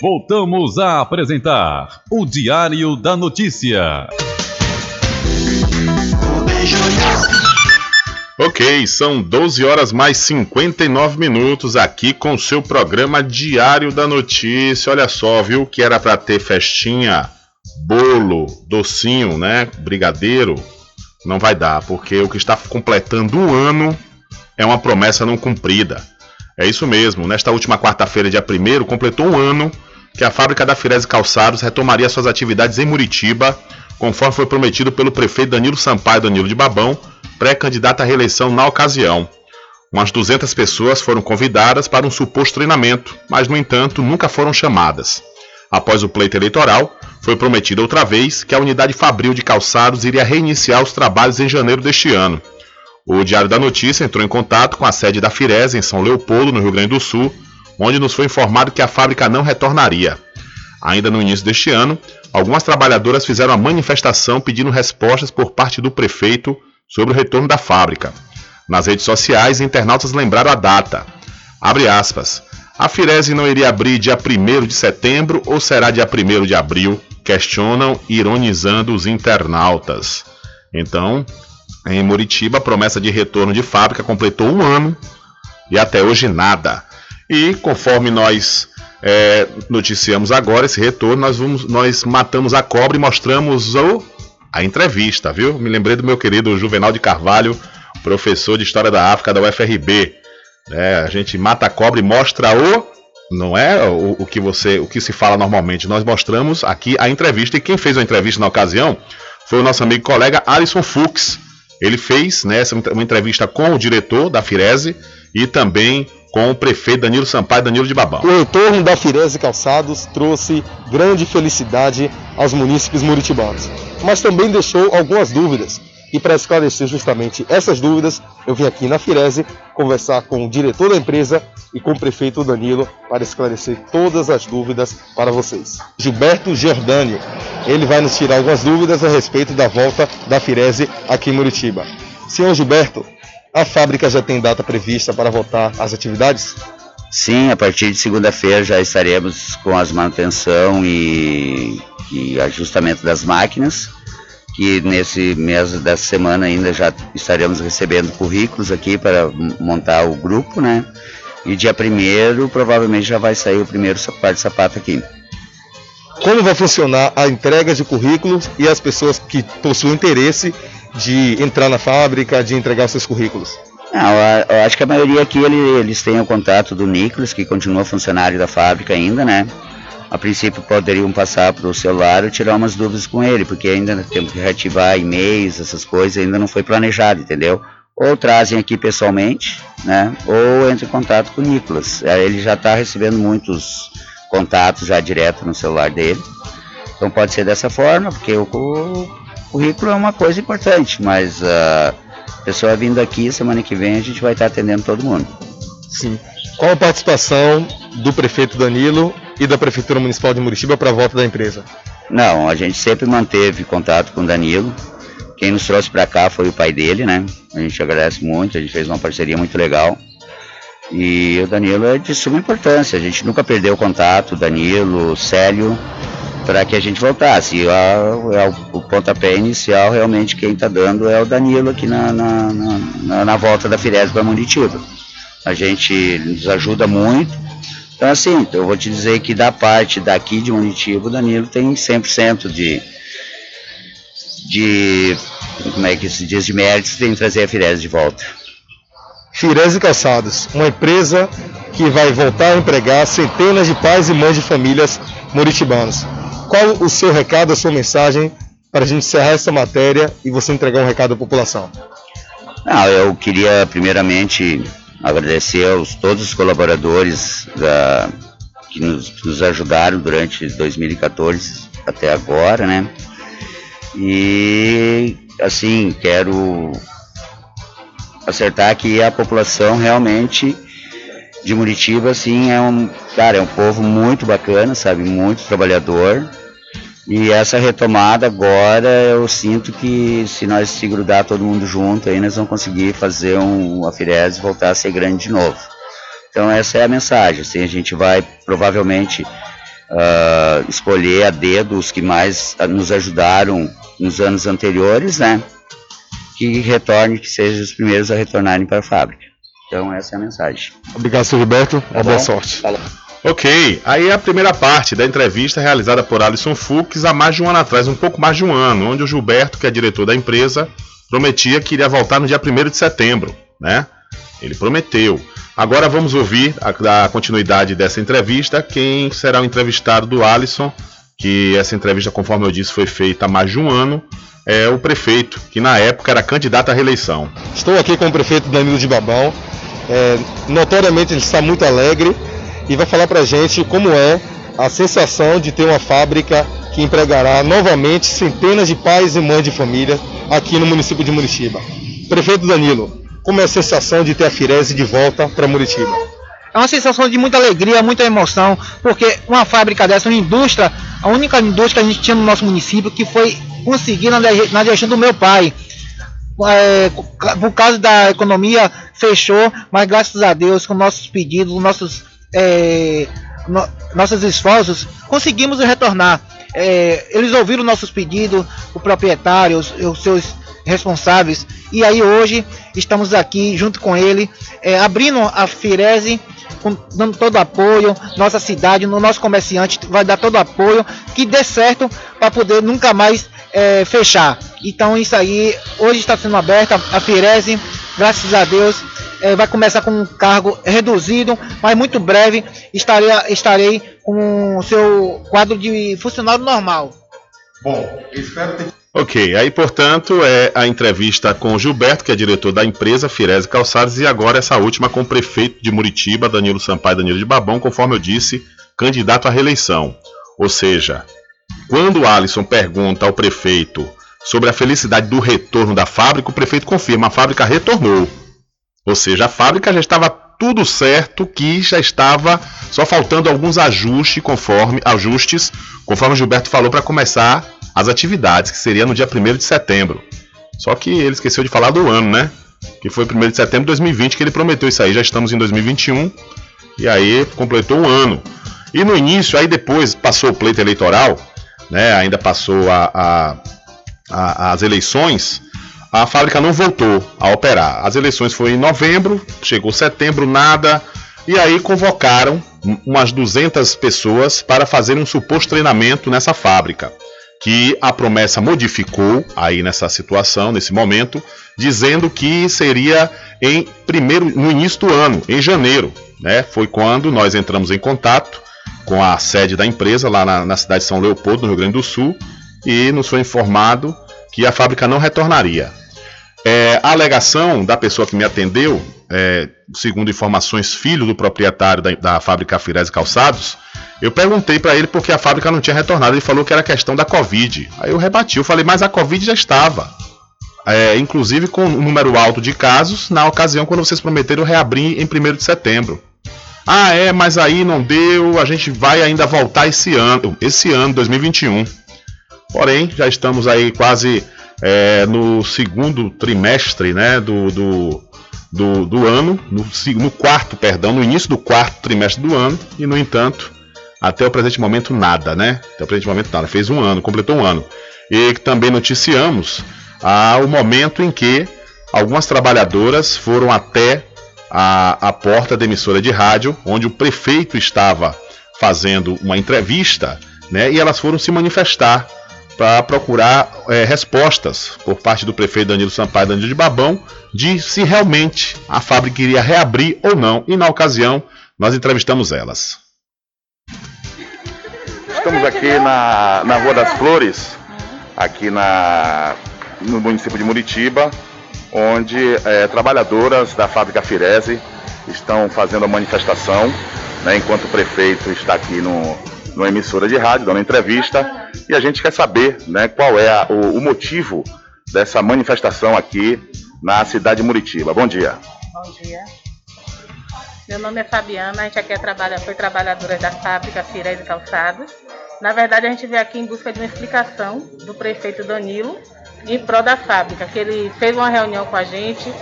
Voltamos a apresentar o Diário da Notícia. Ok, são 12 horas mais 59 minutos aqui com o seu programa Diário da Notícia. Olha só, viu que era para ter festinha, bolo, docinho, né? Brigadeiro. Não vai dar, porque o que está completando um ano é uma promessa não cumprida. É isso mesmo, nesta última quarta-feira, dia 1 completou um ano que a fábrica da Firese Calçados retomaria suas atividades em Muritiba, conforme foi prometido pelo prefeito Danilo Sampaio Danilo de Babão, pré-candidata à reeleição na ocasião. Umas 200 pessoas foram convidadas para um suposto treinamento, mas, no entanto, nunca foram chamadas. Após o pleito eleitoral, foi prometido outra vez que a unidade fabril de calçados iria reiniciar os trabalhos em janeiro deste ano. O Diário da Notícia entrou em contato com a sede da Firese, em São Leopoldo, no Rio Grande do Sul, onde nos foi informado que a fábrica não retornaria. Ainda no início deste ano, algumas trabalhadoras fizeram a manifestação pedindo respostas por parte do prefeito sobre o retorno da fábrica. Nas redes sociais, internautas lembraram a data. Abre aspas. A Firese não iria abrir dia 1 de setembro ou será dia 1 de abril? Questionam, ironizando os internautas. Então, em Muritiba, a promessa de retorno de fábrica completou um ano e até hoje nada. E conforme nós é, noticiamos agora esse retorno, nós, vamos, nós matamos a cobra e mostramos o, a entrevista, viu? Me lembrei do meu querido Juvenal de Carvalho, professor de História da África da UFRB. É, a gente mata a cobra e mostra o. Não é o, o, que você, o que se fala normalmente. Nós mostramos aqui a entrevista e quem fez a entrevista na ocasião foi o nosso amigo colega Alisson Fux. Ele fez né, uma entrevista com o diretor da Firese e também com o prefeito Danilo Sampaio Danilo de Babão. O retorno da Firese Calçados trouxe grande felicidade aos munícipes muritibanos, mas também deixou algumas dúvidas e para esclarecer justamente essas dúvidas, eu vim aqui na Firese conversar com o diretor da empresa e com o prefeito Danilo para esclarecer todas as dúvidas para vocês. Gilberto Giordani, ele vai nos tirar algumas dúvidas a respeito da volta da Firese aqui em Muritiba. Senhor Gilberto, a fábrica já tem data prevista para voltar às atividades? Sim, a partir de segunda-feira já estaremos com as manutenção e, e ajustamento das máquinas que nesse mês dessa semana ainda já estaremos recebendo currículos aqui para montar o grupo, né? E dia primeiro provavelmente já vai sair o primeiro par de sapato aqui. Como vai funcionar a entrega de currículos e as pessoas que possuem interesse de entrar na fábrica, de entregar seus currículos? Não, eu acho que a maioria aqui eles têm o contato do Nicolas, que continua funcionário da fábrica ainda, né? A princípio poderiam passar para o celular e tirar umas dúvidas com ele, porque ainda temos que reativar e-mails, essas coisas, ainda não foi planejado, entendeu? Ou trazem aqui pessoalmente, né? Ou entre em contato com o Nicolas. É, ele já está recebendo muitos contatos já direto no celular dele. Então pode ser dessa forma, porque o, currículo é uma coisa importante, mas a pessoa vindo aqui, semana que vem a gente vai estar tá atendendo todo mundo. Sim. Qual a participação do prefeito Danilo e da Prefeitura Municipal de Muritiba para a volta da empresa? Não, a gente sempre manteve contato com o Danilo. Quem nos trouxe para cá foi o pai dele, né? A gente agradece muito, a gente fez uma parceria muito legal. E o Danilo é de suma importância, a gente nunca perdeu contato, Danilo, Célio, para que a gente voltasse. E a, o pontapé inicial, realmente, quem está dando é o Danilo aqui na, na, na, na volta da Firese para Muritiba. A gente nos ajuda muito, então, assim, eu vou te dizer que da parte daqui de Munitiba, o Danilo tem 100% de, de, como é que se diz, de méritos em trazer a Firese de volta. Firese Calçados, uma empresa que vai voltar a empregar centenas de pais e mães de famílias muritibanos. Qual o seu recado, a sua mensagem para a gente encerrar essa matéria e você entregar um recado à população? Não, eu queria primeiramente agradecer aos todos os colaboradores da, que nos, nos ajudaram durante 2014 até agora, né? E assim, quero acertar que a população realmente de Muritiba, assim, é um, cara, é um povo muito bacana, sabe, muito trabalhador, e essa retomada agora, eu sinto que se nós se grudar todo mundo junto, aí nós vamos conseguir fazer um, a Firese voltar a ser grande de novo. Então essa é a mensagem. Assim, a gente vai provavelmente uh, escolher a dedo os que mais nos ajudaram nos anos anteriores, né? Que retorne, que sejam os primeiros a retornarem para a fábrica. Então essa é a mensagem. Obrigado, seu Gilberto. Tá boa sorte. Falou. Ok, aí é a primeira parte da entrevista realizada por Alisson Fux há mais de um ano atrás, um pouco mais de um ano, onde o Gilberto, que é diretor da empresa, prometia que iria voltar no dia 1 de setembro, né? Ele prometeu. Agora vamos ouvir a, a continuidade dessa entrevista, quem será o entrevistado do Alisson, que essa entrevista, conforme eu disse, foi feita há mais de um ano, é, o prefeito, que na época era candidato à reeleição. Estou aqui com o prefeito Danilo de Babão. É, notoriamente ele está muito alegre e vai falar para a gente como é a sensação de ter uma fábrica que empregará novamente centenas de pais e mães de família aqui no município de Muritiba. Prefeito Danilo, como é a sensação de ter a Firese de volta para Muritiba? É uma sensação de muita alegria, muita emoção, porque uma fábrica dessa, uma indústria, a única indústria que a gente tinha no nosso município, que foi conseguida na, na gestão do meu pai. É, por causa da economia, fechou, mas graças a Deus, com nossos pedidos, nossos, é, no, nossos esforços, conseguimos retornar. É, eles ouviram nossos pedidos, o proprietário, os, os seus responsáveis, e aí hoje estamos aqui junto com ele, é, abrindo a Firese com, dando todo apoio, nossa cidade, no nosso comerciante vai dar todo apoio, que dê certo para poder nunca mais é, fechar. Então isso aí, hoje está sendo aberta a Firese, graças a Deus, é, vai começar com um cargo reduzido, mas muito breve estarei, estarei com o seu quadro de funcionário normal. Bom, espero ter... Ok, aí portanto é a entrevista com o Gilberto, que é diretor da empresa Firese Calçados, e agora essa última com o prefeito de Muritiba, Danilo Sampaio Danilo de Babão, conforme eu disse, candidato à reeleição. Ou seja, quando o Alisson pergunta ao prefeito sobre a felicidade do retorno da fábrica, o prefeito confirma, a fábrica retornou. Ou seja, a fábrica já estava tudo certo, que já estava só faltando alguns ajustes conforme ajustes, conforme Gilberto falou para começar as atividades, que seria no dia 1 de setembro. Só que ele esqueceu de falar do ano, né? Que foi 1 de setembro de 2020 que ele prometeu isso aí. Já estamos em 2021 e aí completou um ano. E no início, aí depois passou o pleito eleitoral, né? Ainda passou a, a, a, as eleições. A fábrica não voltou a operar. As eleições foram em novembro, chegou setembro, nada. E aí convocaram umas 200 pessoas para fazer um suposto treinamento nessa fábrica que a promessa modificou aí nessa situação, nesse momento, dizendo que seria em primeiro, no início do ano, em janeiro. Né? Foi quando nós entramos em contato com a sede da empresa lá na, na cidade de São Leopoldo, no Rio Grande do Sul, e nos foi informado que a fábrica não retornaria. É, a alegação da pessoa que me atendeu, é, segundo informações, filho do proprietário da, da fábrica Firese Calçados, eu perguntei para ele porque a fábrica não tinha retornado. Ele falou que era questão da Covid. Aí eu rebati, eu falei, mas a Covid já estava. É, inclusive com um número alto de casos, na ocasião quando vocês prometeram reabrir em 1 de setembro. Ah, é, mas aí não deu, a gente vai ainda voltar esse ano, esse ano, 2021. Porém, já estamos aí quase é, no segundo trimestre né, do, do, do, do ano, no, no quarto, perdão, no início do quarto trimestre do ano, e no entanto, até o presente momento, nada, né? Até o presente momento, nada. Fez um ano, completou um ano. E também noticiamos ah, o momento em que algumas trabalhadoras foram até a, a porta da emissora de rádio, onde o prefeito estava fazendo uma entrevista, né? E elas foram se manifestar para procurar é, respostas por parte do prefeito Danilo Sampaio Danilo de Babão de se realmente a fábrica iria reabrir ou não. E na ocasião nós entrevistamos elas. Estamos aqui na, na Rua das Flores, aqui na, no município de Muritiba, onde é, trabalhadoras da fábrica Firese estão fazendo a manifestação, né, enquanto o prefeito está aqui no, numa emissora de rádio, dando entrevista, e a gente quer saber né, qual é a, o, o, motivo dessa manifestação aqui na cidade de Muritiba. Bom dia. Bom dia. Meu nome é Fabiana, a gente aqui é trabalha, foi trabalhadora da fábrica Firese Calçados. Na verdade, a gente veio aqui em busca de uma explicação do prefeito Danilo em prol da fábrica, que ele fez uma reunião com a gente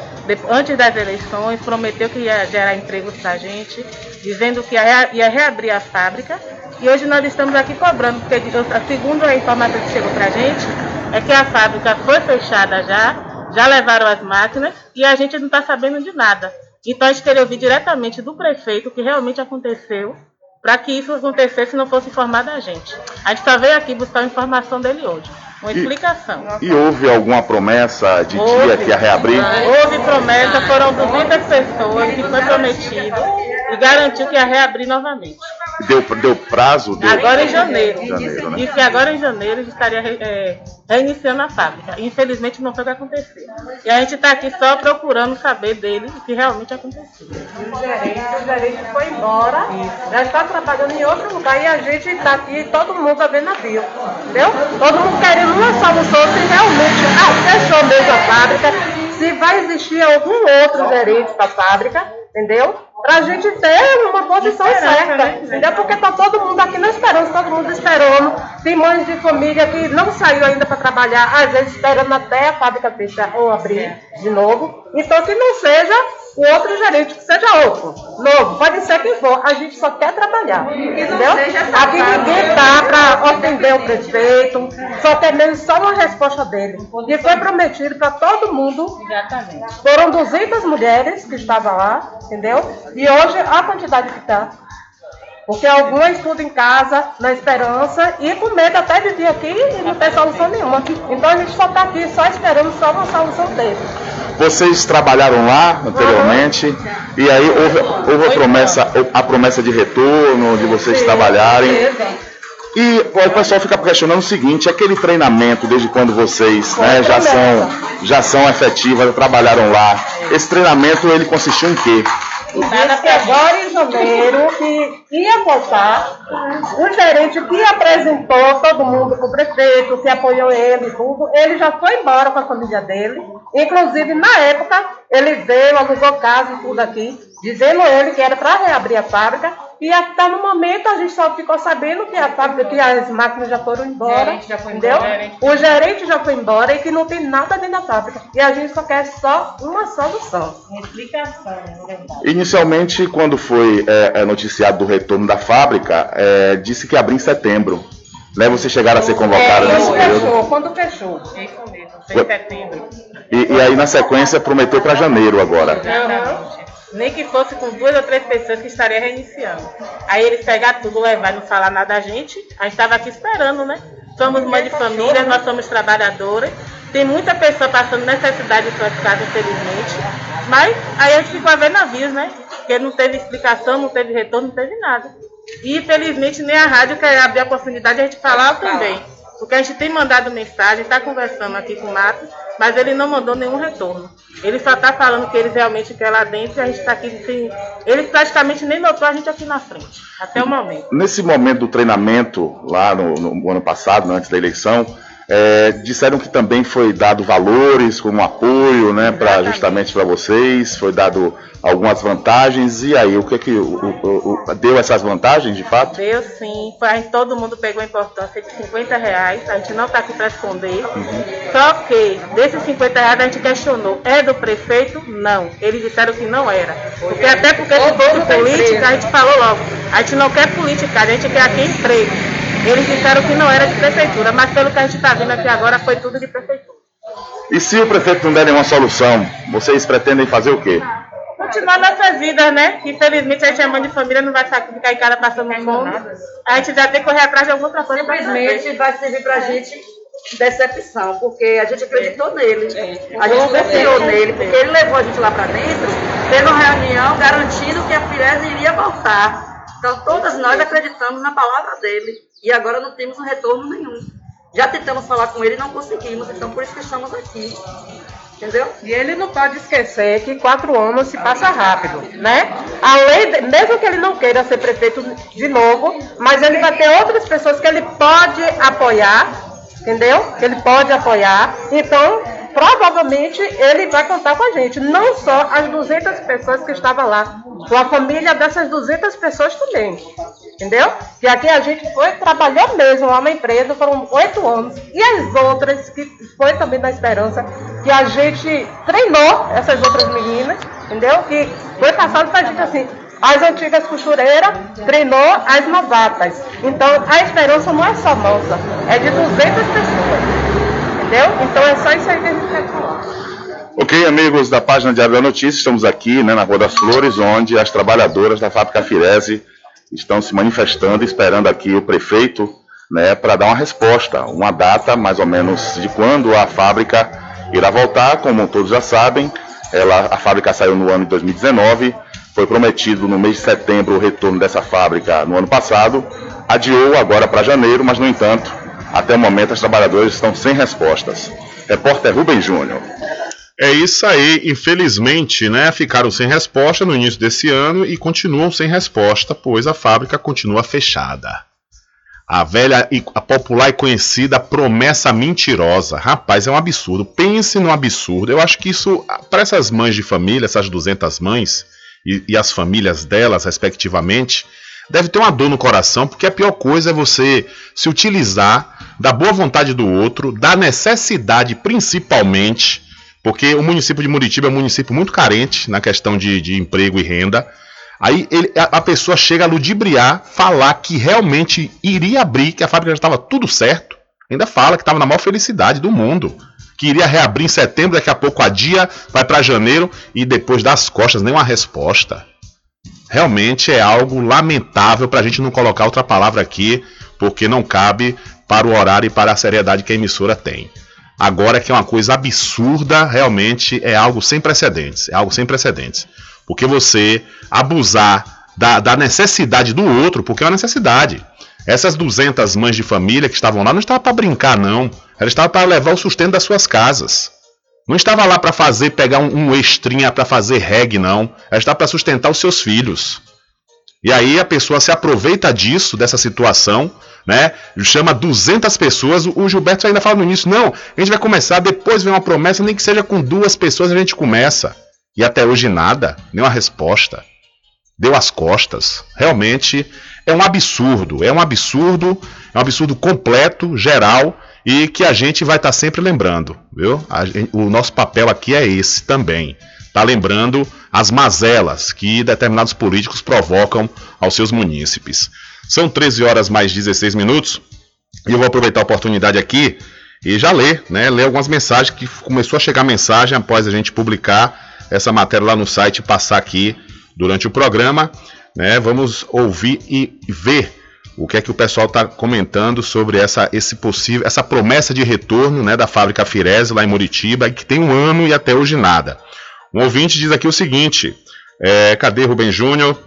antes das eleições, prometeu que ia gerar empregos para a gente, dizendo que ia reabrir a fábrica. E hoje nós estamos aqui cobrando, porque a segunda informação que chegou para a gente é que a fábrica foi fechada já, já levaram as máquinas e a gente não está sabendo de nada. Então a gente queria ouvir diretamente do prefeito o que realmente aconteceu para que isso acontecesse e não fosse informado a gente. A gente só veio aqui buscar a informação dele hoje. Uma explicação. E houve alguma promessa de houve, dia que ia reabrir? Houve promessa, foram 200 pessoas que foi prometido e garantiu que ia reabrir novamente. Deu, deu prazo? Deu... Agora em janeiro. Janeiro, né? Disse que agora em janeiro a gente estaria re- é, reiniciando a fábrica. Infelizmente não foi o que aconteceu. E a gente está aqui só procurando saber dele o que realmente aconteceu. O gerente, o gerente foi embora, já está trabalhando em outro lugar e a gente está aqui, todo mundo a ver navio. Entendeu? Todo mundo querendo uma solução se realmente ah, fechou mesmo a fábrica, se vai existir algum outro gerente para a fábrica, entendeu? Para a gente ter uma posição certa, né? entendeu? Porque está todo mundo aqui na esperança, todo mundo esperando. Tem mães de família que não saiu ainda para trabalhar, às vezes esperando até a fábrica fechar ou abrir de novo. Então que não seja o outro gerente, que seja outro, novo, pode ser quem for, a gente só quer trabalhar, entendeu? Aqui ninguém tá para ofender o prefeito, só tem mesmo só uma resposta dele. E foi prometido para todo mundo, Exatamente. foram 200 mulheres que estavam lá, entendeu? E hoje a quantidade que está. Porque algumas estudam em casa, na esperança, e com medo até de vir aqui e não ter solução nenhuma. Então a gente só está aqui só esperando só uma solução dele. Vocês trabalharam lá anteriormente e aí houve, houve a, promessa, a promessa de retorno, de vocês trabalharem. E o pessoal fica questionando o seguinte, aquele treinamento desde quando vocês né, já são já são efetivas, trabalharam lá, esse treinamento ele consistiu em quê? Disse que agora em janeiro que ia voltar, o gerente que apresentou todo mundo para o prefeito, que apoiou ele tudo, ele já foi embora com a família dele. Inclusive, na época, ele veio, alugou casa e tudo aqui, dizendo ele que era para reabrir a fábrica. E até no momento a gente só ficou sabendo que a fábrica, que as máquinas já foram embora. Gerente já foi entendeu? embora, gerente. O gerente já foi embora e que não tem nada dentro da fábrica. E a gente só quer só uma solução. Explicação, verdade. Inicialmente, quando foi é, é, noticiado do retorno da fábrica, é, disse que ia abrir em setembro. Né, vocês chegaram a ser convocados É, nesse quando período. fechou, quando fechou. É isso mesmo, em setembro. E, e aí, na sequência, prometeu para janeiro agora. Exatamente. Nem que fosse com duas ou três pessoas que estaria reiniciando. Aí eles pegar tudo, levar e não falar nada a gente. A gente estava aqui esperando, né? Somos mãe de família, nós somos trabalhadoras. Tem muita pessoa passando necessidade em suas casas, infelizmente. Mas aí a gente ficou a ver navios, né? Porque não teve explicação, não teve retorno, não teve nada. E infelizmente nem a rádio quer abrir a oportunidade de a gente falar também. Porque a gente tem mandado mensagem, está conversando aqui com o Matos, mas ele não mandou nenhum retorno. Ele só está falando que eles realmente querem lá dentro e a gente está aqui sem. Ele praticamente nem notou a gente aqui na frente, até o momento. Nesse momento do treinamento, lá no, no ano passado, né, antes da eleição, é, disseram que também foi dado valores como apoio, né, pra, justamente para vocês, foi dado algumas vantagens. E aí, o que que o- o- o- deu essas vantagens de fato? Deu sim, todo mundo pegou a importância de 50 reais, a gente não está aqui para esconder. Só que desses 50 reais a gente questionou, é do prefeito? Não. Eles disseram que não era. Porque até porque se fosse política, a gente falou logo, a gente não quer política, a gente quer aqui emprego. Eles disseram que não era de prefeitura, mas pelo que a gente está vendo aqui agora foi tudo de prefeitura. E se o prefeito não der nenhuma solução, vocês pretendem fazer o quê? Continuar nossas vidas, né? Infelizmente a gente é mãe de família, não vai ficar ficar em casa passando fome. A gente já tem que correr atrás de alguma outra coisa. Simplesmente vai servir pra gente decepção, porque a gente acreditou nele. A É. gente confiou nele, porque ele levou a gente lá pra dentro, tendo uma reunião garantindo que a Firese iria voltar. Então todas nós acreditamos na palavra dele. E agora não temos um retorno nenhum. Já tentamos falar com ele e não conseguimos, então por isso que estamos aqui. Entendeu? E ele não pode esquecer que quatro anos se passa rápido, né? Além de, mesmo que ele não queira ser prefeito de novo, mas ele vai ter outras pessoas que ele pode apoiar, entendeu? Que ele pode apoiar. Então, provavelmente ele vai contar com a gente, não só as 200 pessoas que estavam lá, com a família dessas 200 pessoas também. Entendeu? Que aqui a gente foi, trabalhou mesmo lá na empresa, foram oito anos. E as outras, que foi também na Esperança, que a gente treinou essas outras meninas, entendeu? Que foi passado pra gente assim. As antigas costureiras treinou as novatas. Então a esperança não é só nossa, é de 200 pessoas. Entendeu? Então é só isso aí que a gente falar. Ok, amigos da página Diário da Notícia, estamos aqui né, na Rua das Flores, onde as trabalhadoras da fábrica Firese estão se manifestando, esperando aqui o prefeito né, para dar uma resposta, uma data mais ou menos de quando a fábrica irá voltar. Como todos já sabem, ela, a fábrica saiu no ano de 2019, foi prometido no mês de setembro o retorno dessa fábrica no ano passado, adiou agora para janeiro, mas no entanto, até o momento, os trabalhadores estão sem respostas. Repórter Rubem Júnior. É isso aí, infelizmente, né? Ficaram sem resposta no início desse ano e continuam sem resposta, pois a fábrica continua fechada. A velha a popular e conhecida promessa mentirosa. Rapaz, é um absurdo. Pense no absurdo. Eu acho que isso, para essas mães de família, essas 200 mães e, e as famílias delas, respectivamente, deve ter uma dor no coração, porque a pior coisa é você se utilizar da boa vontade do outro, da necessidade principalmente, porque o município de Muritiba é um município muito carente na questão de, de emprego e renda. Aí ele, a, a, pessoa chega a ludibriar, falar que realmente iria abrir, que a fábrica já estava tudo certo. Ainda fala que estava na maior felicidade do mundo. Que iria reabrir em setembro, daqui a pouco a dia, vai para janeiro e depois das costas, nenhuma resposta. Realmente é algo lamentável para a gente não colocar outra palavra aqui, porque não cabe para o horário e para a seriedade que a emissora tem. Agora que é uma coisa absurda, realmente é algo sem precedentes. É algo sem precedentes. Porque você abusar da, da necessidade do outro, porque é uma necessidade. Essas 200 mães de família que estavam lá não estavam para brincar, não. Elas estavam para levar o sustento das suas casas. Não estava lá para fazer, pegar um, um extrinha para fazer reggae, não. Ela estava para sustentar os seus filhos. E aí a pessoa se aproveita disso, dessa situação, né? Chama 200 pessoas. O Gilberto ainda fala no início: não, a gente vai começar, depois vem uma promessa, nem que seja com duas pessoas a gente começa. E até hoje nada, nenhuma resposta. Deu as costas. Realmente é um absurdo, é um absurdo, é um absurdo completo, geral e que a gente vai estar tá sempre lembrando, viu? O nosso papel aqui é esse também. Tá lembrando as mazelas que determinados políticos provocam aos seus munícipes. São 13 horas mais 16 minutos e eu vou aproveitar a oportunidade aqui e já ler, né? Ler algumas mensagens que começou a chegar mensagem após a gente publicar essa matéria lá no site e passar aqui durante o programa. Né? Vamos ouvir e ver o que é que o pessoal está comentando sobre essa, esse possível, essa promessa de retorno né, da fábrica Firese lá em Muritiba, que tem um ano e até hoje nada. Um ouvinte diz aqui o seguinte: é, cadê Rubem Júnior?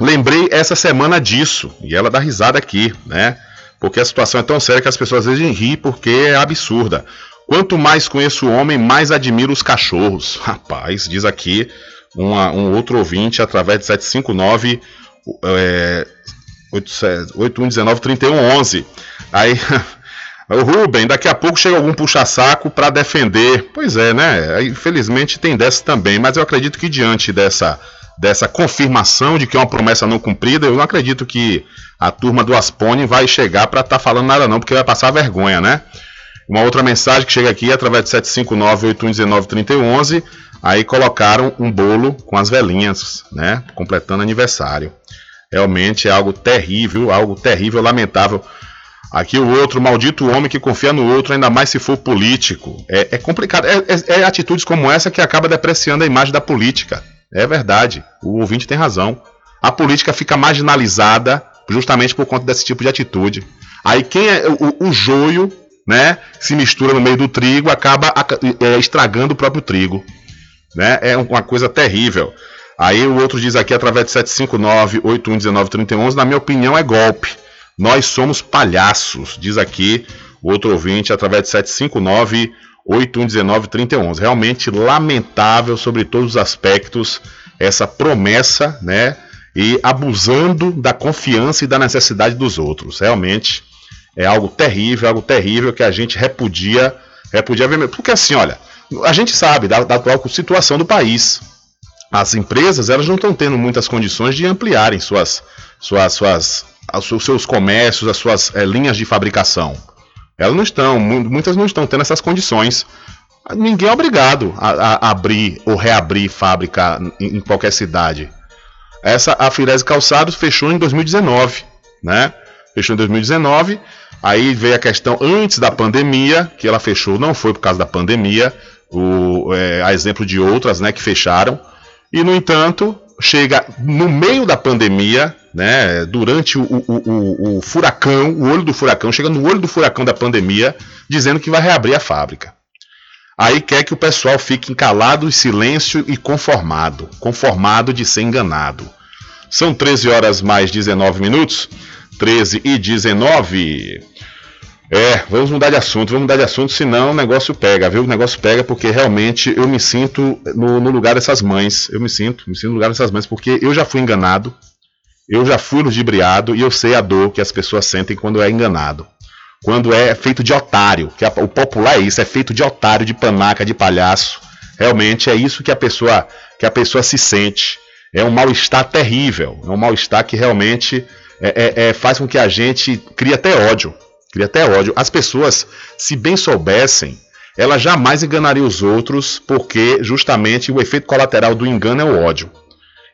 Lembrei essa semana disso, e ela dá risada aqui, né? Porque a situação é tão séria que as pessoas às vezes riem porque é absurda. Quanto mais conheço o homem, mais admiro os cachorros. Rapaz, diz aqui uma, um outro ouvinte através de 759 é, 8119 3111. Aí, o Rubem, daqui a pouco chega algum puxa-saco para defender. Pois é, né? Infelizmente tem dessa também, mas eu acredito que diante dessa, dessa confirmação de que é uma promessa não cumprida, eu não acredito que a turma do Aspone vai chegar para estar tá falando nada não, porque vai passar vergonha, né? Uma outra mensagem que chega aqui através de 759-8119-3011. Aí colocaram um bolo com as velhinhas, né? Completando aniversário. Realmente é algo terrível, algo terrível, lamentável. Aqui o outro, maldito homem que confia no outro, ainda mais se for político. É, é complicado. É, é, é, atitudes como essa que acaba depreciando a imagem da política. É verdade. O ouvinte tem razão. A política fica marginalizada justamente por conta desse tipo de atitude. Aí quem é o, o joio né, se mistura no meio do trigo, acaba é, estragando o próprio trigo. Né? É uma coisa terrível. Aí o outro diz aqui, através de 759-8119-3111, na minha opinião é golpe. Nós somos palhaços, diz aqui o outro ouvinte, através de 759-8119-3111. Realmente lamentável sobre todos os aspectos essa promessa, né? E abusando da confiança e da necessidade dos outros. Realmente é algo terrível, algo terrível que a gente repudia, repudia. Porque assim, olha, a gente sabe da, da atual situação do país. As empresas elas não estão tendo muitas condições de ampliarem suas, suas, suas, os seus comércios, as suas é, linhas de fabricação. Elas não estão, muitas não estão tendo essas condições. Ninguém é obrigado a, a abrir ou reabrir fábrica em, em qualquer cidade. Essa a Firese Calçados fechou em 2019, né? Fechou em 2019 Aí veio a questão antes da pandemia, que ela fechou, não foi por causa da pandemia, o, é, a exemplo de outras né, que fecharam. E, no entanto, chega no meio da pandemia, né, durante o, o, o, o, furacão, o olho do furacão, chega no olho do furacão da pandemia, dizendo que vai reabrir a fábrica. Aí quer que o pessoal fique calado, em silêncio e conformado. Conformado de ser enganado. São 13 horas mais 19 minutos. 13 e 19. É, vamos mudar de assunto, vamos mudar de assunto, senão o negócio pega, viu? O negócio pega porque realmente eu me sinto no, no lugar dessas mães. Eu me sinto, me sinto no lugar dessas mães, porque eu já fui enganado, eu já fui ludibriado e eu sei a dor que as pessoas sentem quando é enganado. Quando é feito de otário, que a, o popular é isso, é feito de otário, de panaca, de palhaço. Realmente é isso que a pessoa, que a pessoa se sente. É um mal-estar terrível, é um mal-estar que realmente é, é, é, faz com que a gente crie até ódio. Cria até ódio. As pessoas, se bem soubessem, elas jamais enganariam os outros, porque justamente o efeito colateral do engano é o ódio.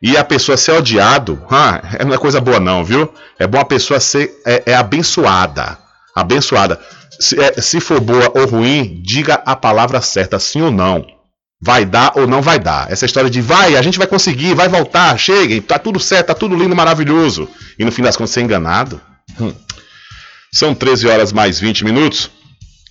E a pessoa ser odiado, ah, não é coisa boa não, viu? É bom a pessoa ser é, é abençoada. Abençoada. Se, é, se for boa ou ruim, diga a palavra certa, sim ou não. Vai dar ou não vai dar. Essa história de vai, a gente vai conseguir, vai voltar, cheguem, tá tudo certo, tá tudo lindo, maravilhoso. E no fim das contas ser enganado. Hum. São 13 horas mais 20 minutos.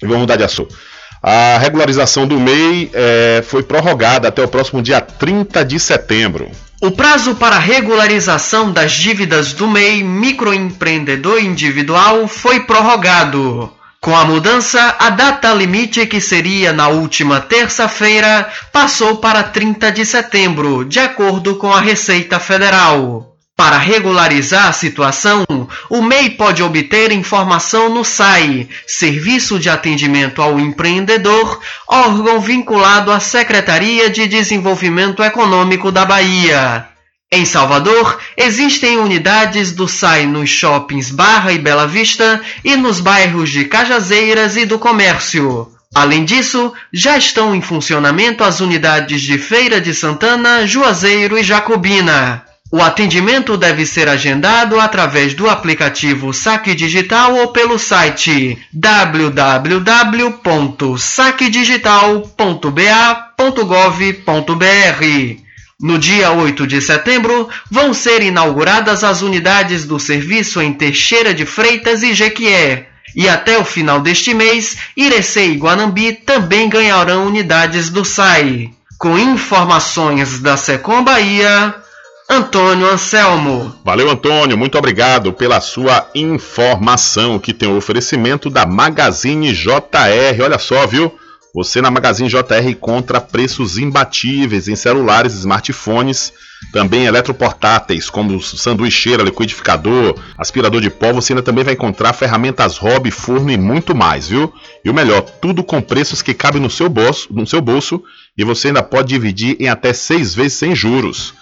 E vamos mudar de assunto. A regularização do MEI é, foi prorrogada até o próximo dia 30 de setembro. O prazo para regularização das dívidas do MEI microempreendedor individual foi prorrogado. Com a mudança, a data limite, que seria na última terça-feira, passou para 30 de setembro, de acordo com a Receita Federal. Para regularizar a situação, o MEI pode obter informação no SAI, Serviço de Atendimento ao Empreendedor, órgão vinculado à Secretaria de Desenvolvimento Econômico da Bahia. Em Salvador, existem unidades do SAI nos shoppings Barra e Bela Vista e nos bairros de Cajazeiras e do Comércio. Além disso, já estão em funcionamento as unidades de Feira de Santana, Juazeiro e Jacobina. O atendimento deve ser agendado através do aplicativo Saque Digital ou pelo site www.saquedigital.ba.gov.br. No dia 8 de setembro, vão ser inauguradas as unidades do serviço em Teixeira de Freitas e Jequié. E até o final deste mês, Irecê e Guanambi também ganharão unidades do SAI. Com informações da Secom Bahia, Antônio Anselmo. Valeu, Antônio. Muito obrigado pela sua informação que tem o oferecimento da Magazine JR. Olha só, viu? Você na Magazine JR encontra preços imbatíveis em celulares, smartphones, também eletroportáteis, como sanduicheira, liquidificador, aspirador de pó. Você ainda também vai encontrar ferramentas hobby, forno e muito mais, viu? E o melhor, tudo com preços que cabem no seu bolso, no seu bolso e você ainda pode dividir em até seis vezes sem juros.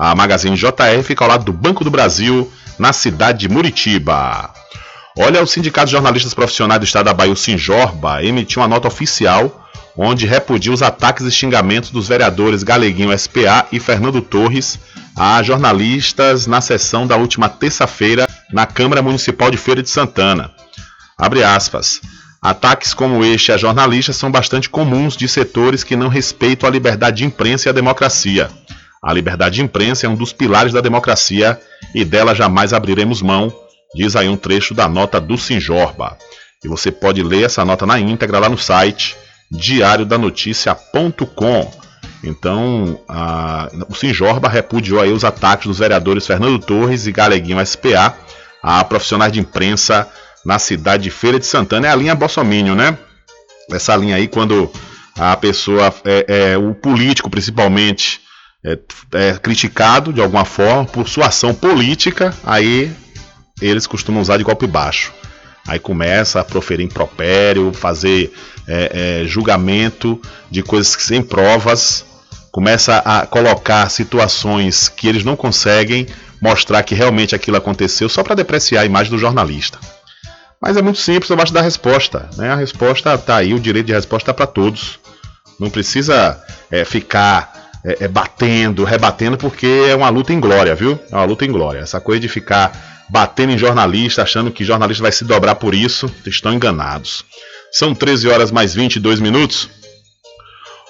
A Magazine JR fica ao lado do Banco do Brasil, na cidade de Muritiba. Olha, o Sindicato de Jornalistas Profissionais do Estado da Bahia, o Sinjorba, emitiu uma nota oficial onde repudia os ataques e xingamentos dos vereadores Galeguinho SPA e Fernando Torres a jornalistas na sessão da última terça-feira na Câmara Municipal de Feira de Santana. Abre aspas. Ataques como este a jornalistas são bastante comuns de setores que não respeitam a liberdade de imprensa e a democracia. A liberdade de imprensa é um dos pilares da democracia e dela jamais abriremos mão, diz aí um trecho da nota do Sinjorba. E você pode ler essa nota na íntegra lá no site diariodanoticia.com. Então, a, o Sinjorba repudiou aí os ataques dos vereadores Fernando Torres e Galeguinho SPA a profissionais de imprensa na cidade de Feira de Santana. É a linha Bolsominion, né? Essa linha aí, quando a pessoa, é, é o político principalmente, é, é, criticado de alguma forma por sua ação política, aí eles costumam usar de golpe baixo. Aí começa a proferir impropério, fazer é, é, julgamento de coisas que sem provas, começa a colocar situações que eles não conseguem mostrar que realmente aquilo aconteceu só para depreciar a imagem do jornalista. Mas é muito simples, eu acho da resposta. Né? A resposta está aí, o direito de resposta para todos. Não precisa é, ficar é, é, batendo, rebatendo, porque é uma luta em glória, viu? É uma luta em glória. Essa coisa de ficar batendo em jornalista, achando que jornalista vai se dobrar por isso, estão enganados. São 13 horas mais 22 minutos.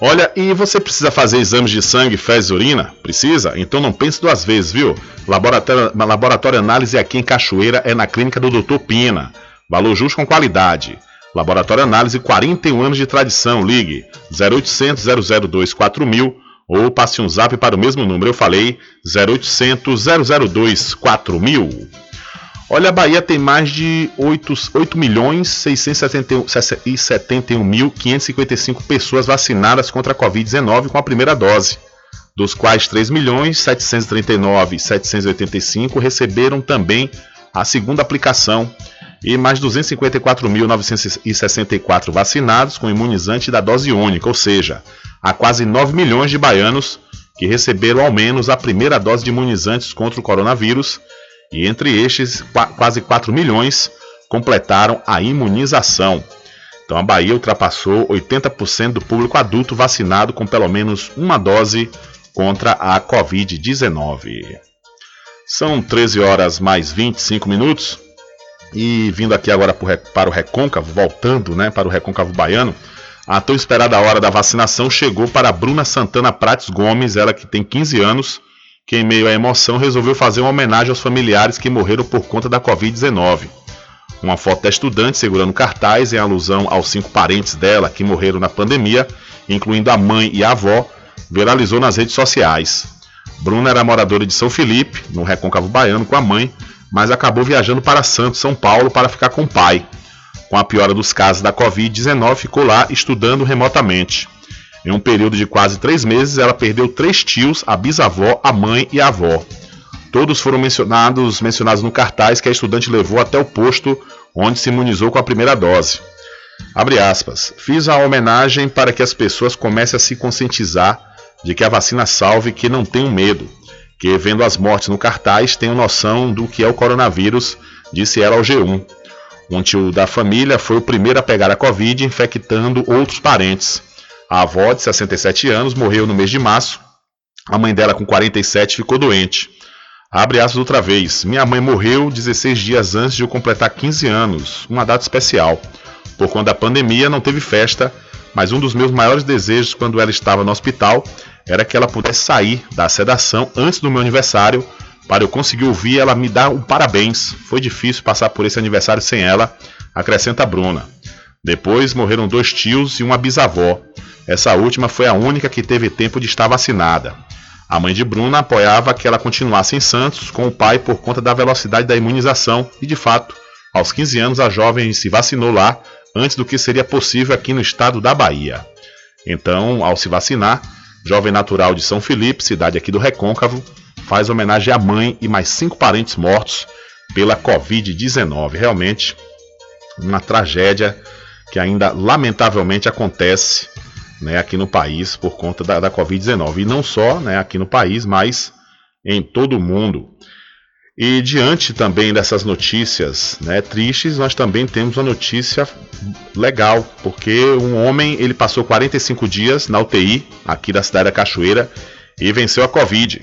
Olha, e você precisa fazer exames de sangue, fezes urina? Precisa? Então não pense duas vezes, viu? Laboratório, laboratório análise aqui em Cachoeira é na clínica do Dr. Pina. Valor justo com qualidade. Laboratório Análise, 41 anos de tradição. Ligue 0800 002 4000 ou passe um zap para o mesmo número. Eu falei 0800 002 4000. Olha, a Bahia tem mais de 8, 8 milhões 671 mil 555 pessoas vacinadas contra a Covid-19 com a primeira dose, dos quais 3 milhões 739 785 receberam também a segunda aplicação e mais 254.964 vacinados com imunizante da dose única, ou seja, há quase 9 milhões de baianos que receberam ao menos a primeira dose de imunizantes contra o coronavírus e entre estes, quase 4 milhões completaram a imunização. Então a Bahia ultrapassou 80% do público adulto vacinado com pelo menos uma dose contra a Covid-19. São 13 horas mais 25 minutos. E vindo aqui agora para o Recôncavo, voltando né, para o Recôncavo Baiano, a tão esperada hora da vacinação chegou para Bruna Santana Prates Gomes, ela que tem 15 anos, que em meio à emoção resolveu fazer uma homenagem aos familiares que morreram por conta da Covid-19. Uma foto da estudante segurando cartaz em alusão aos cinco parentes dela que morreram na pandemia, incluindo a mãe e a avó, viralizou nas redes sociais. Bruna era moradora de São Felipe, no Recôncavo Baiano, com a mãe, mas acabou viajando para Santos, São Paulo, para ficar com o pai. Com a piora dos casos da Covid-19, ficou lá estudando remotamente. Em um período de quase três meses, ela perdeu três tios, a bisavó, a mãe e a avó. Todos foram mencionados, mencionados no cartaz que a estudante levou até o posto onde se imunizou com a primeira dose. Abre aspas. Fiz a homenagem para que as pessoas comecem a se conscientizar de que a vacina salve e que não tenham medo. Que vendo as mortes no cartaz tenham noção do que é o coronavírus, disse ela ao G1. Um tio da família foi o primeiro a pegar a Covid, infectando outros parentes. A avó, de 67 anos, morreu no mês de março. A mãe dela, com 47, ficou doente. Abre aspas outra vez. Minha mãe morreu 16 dias antes de eu completar 15 anos, uma data especial. Por conta da pandemia, não teve festa, mas um dos meus maiores desejos quando ela estava no hospital era que ela pudesse sair da sedação antes do meu aniversário para eu conseguir ouvir ela me dar um parabéns. Foi difícil passar por esse aniversário sem ela, acrescenta Bruna. Depois morreram dois tios e uma bisavó. Essa última foi a única que teve tempo de estar vacinada. A mãe de Bruna apoiava que ela continuasse em Santos com o pai por conta da velocidade da imunização e, de fato, aos 15 anos a jovem se vacinou lá antes do que seria possível aqui no estado da Bahia. Então, ao se vacinar, jovem natural de São Felipe, cidade aqui do Recôncavo, faz homenagem à mãe e mais cinco parentes mortos pela Covid-19. Realmente, uma tragédia que ainda lamentavelmente acontece né, aqui no país por conta da, da Covid-19. E não só né, aqui no país, mas em todo o mundo. E diante também dessas notícias né, tristes, nós também temos uma notícia legal, porque um homem ele passou 45 dias na UTI aqui da cidade da Cachoeira e venceu a Covid.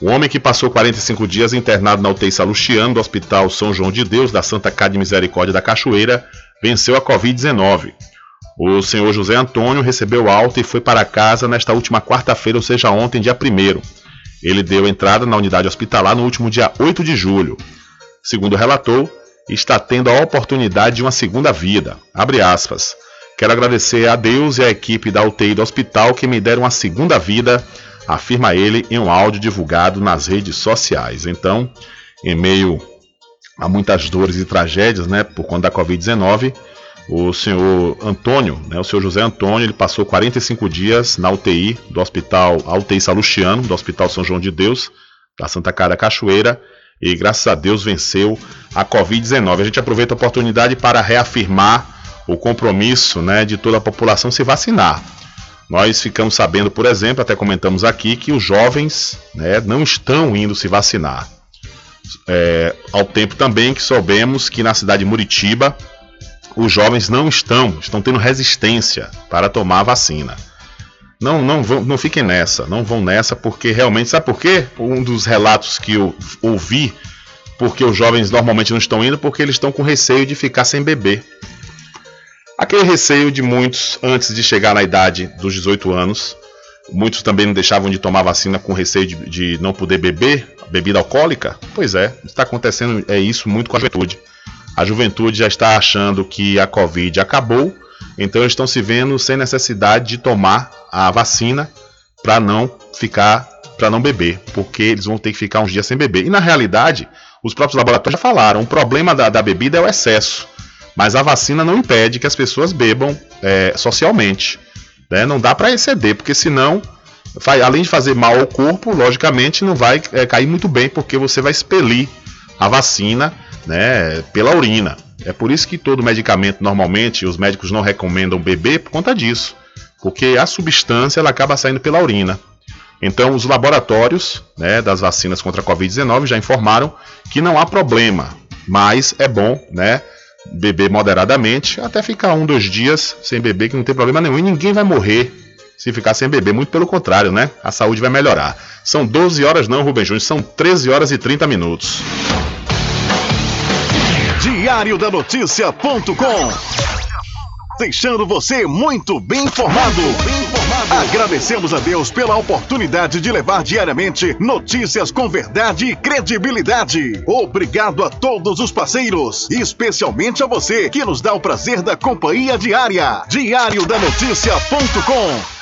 O homem que passou 45 dias internado na UTI Salustiano do Hospital São João de Deus da Santa Casa de Misericórdia da Cachoeira venceu a Covid-19. O senhor José Antônio recebeu alta e foi para casa nesta última quarta-feira, ou seja, ontem, dia 1. Ele deu entrada na unidade hospitalar no último dia 8 de julho. Segundo relatou, está tendo a oportunidade de uma segunda vida. Quero agradecer a Deus e à equipe da UTI do hospital que me deram uma segunda vida, afirma ele em um áudio divulgado nas redes sociais. Então, em meio a muitas dores e tragédias, né, por conta da Covid-19, o senhor Antônio, né, o senhor José Antônio, ele passou 45 dias na UTI do hospital, a UTI Salustiano, do Hospital São João de Deus, da Santa Cara Cachoeira, e graças a Deus venceu a Covid-19. A gente aproveita a oportunidade para reafirmar o compromisso né, de toda a população se vacinar. Nós ficamos sabendo, por exemplo, até comentamos aqui, que os jovens né, não estão indo se vacinar. É, ao tempo também que soubemos que na cidade de Muritiba, os jovens não estão, estão tendo resistência para tomar a vacina. Não, não, vão, não fiquem nessa, não vão nessa, porque realmente, sabe por quê? Um dos relatos que eu ouvi, porque os jovens normalmente não estão indo, porque eles estão com receio de ficar sem beber. Aquele receio de muitos antes de chegar na idade dos 18 anos, muitos também não deixavam de tomar vacina com receio de, de não poder beber bebida alcoólica. Pois é, está acontecendo é isso muito com a juventude. A juventude já está achando que a Covid acabou, então estão se vendo sem necessidade de tomar a vacina para não ficar, para não beber, porque eles vão ter que ficar uns dias sem beber. E na realidade, os próprios laboratórios já falaram, o problema da, da bebida é o excesso, mas a vacina não impede que as pessoas bebam é, socialmente. Né? Não dá para exceder, porque senão, além de fazer mal ao corpo, logicamente não vai é, cair muito bem, porque você vai expelir a vacina né, pela urina. É por isso que todo medicamento, normalmente, os médicos não recomendam beber por conta disso. Porque a substância ela acaba saindo pela urina. Então, os laboratórios né, das vacinas contra a Covid-19 já informaram que não há problema, mas é bom né, beber moderadamente, até ficar um, dois dias sem beber, que não tem problema nenhum, e ninguém vai morrer se ficar sem beber, muito pelo contrário, né? A saúde vai melhorar. São 12 horas, não, Rubem Júnior, são 13 horas e 30 minutos. Diário da Notícia.com Deixando você muito bem informado. Agradecemos a Deus pela oportunidade de levar diariamente notícias com verdade e credibilidade. Obrigado a todos os parceiros, especialmente a você que nos dá o prazer da companhia diária. Diário da Notícia.com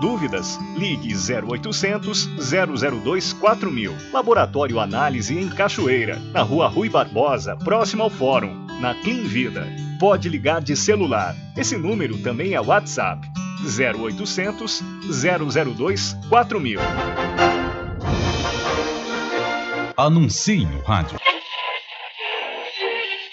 Dúvidas? Ligue 0800 002 4000. Laboratório Análise em Cachoeira, na Rua Rui Barbosa, próximo ao Fórum, na Clean Vida. Pode ligar de celular. Esse número também é WhatsApp. 0800 002 4000. Anuncie no rádio.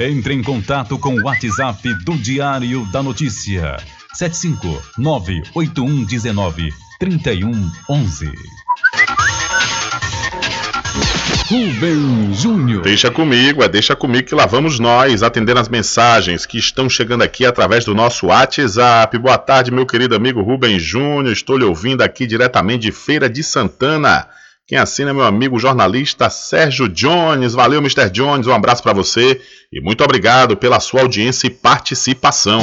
Entre em contato com o WhatsApp do Diário da Notícia. 759-8119-3111. Rubem Júnior. Deixa comigo, é deixa comigo que lá vamos nós atendendo as mensagens que estão chegando aqui através do nosso WhatsApp. Boa tarde, meu querido amigo Rubem Júnior. Estou lhe ouvindo aqui diretamente de Feira de Santana. Quem assina é meu amigo jornalista Sérgio Jones. Valeu, Mr. Jones. Um abraço para você e muito obrigado pela sua audiência e participação.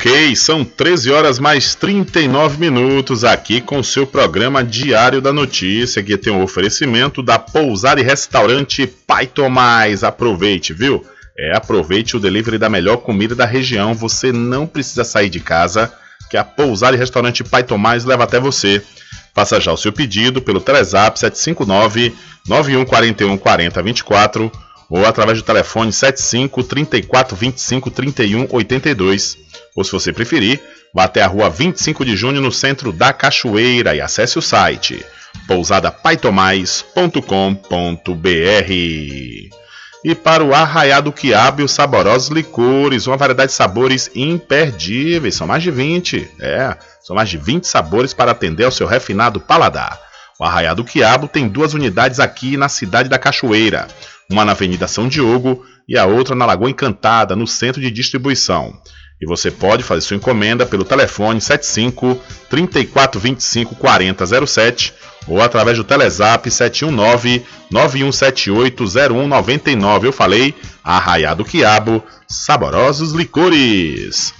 Ok, são 13 horas mais 39 minutos aqui com o seu programa Diário da Notícia, que tem um oferecimento da Pousada e Restaurante Pai Tomás. Aproveite, viu? É, aproveite o delivery da melhor comida da região. Você não precisa sair de casa, que a Pousada e Restaurante Pai Tomás leva até você. Faça já o seu pedido pelo Telezap 759 9141 4024 ou através do telefone 75 34 25 31 82. Ou se você preferir, vá até a rua 25 de junho no centro da Cachoeira e acesse o site pousadapaitomais.com.br. E para o arraiado quiabo e os saborosos licores, uma variedade de sabores imperdíveis, são mais de 20, é, são mais de 20 sabores para atender ao seu refinado paladar. O Arraiado Quiabo tem duas unidades aqui na cidade da Cachoeira, uma na Avenida São Diogo e a outra na Lagoa Encantada, no centro de distribuição. E você pode fazer sua encomenda pelo telefone 75 3425 4007 ou através do Telezap 719 9178 0199. Eu falei, Arraiado Quiabo, saborosos licores.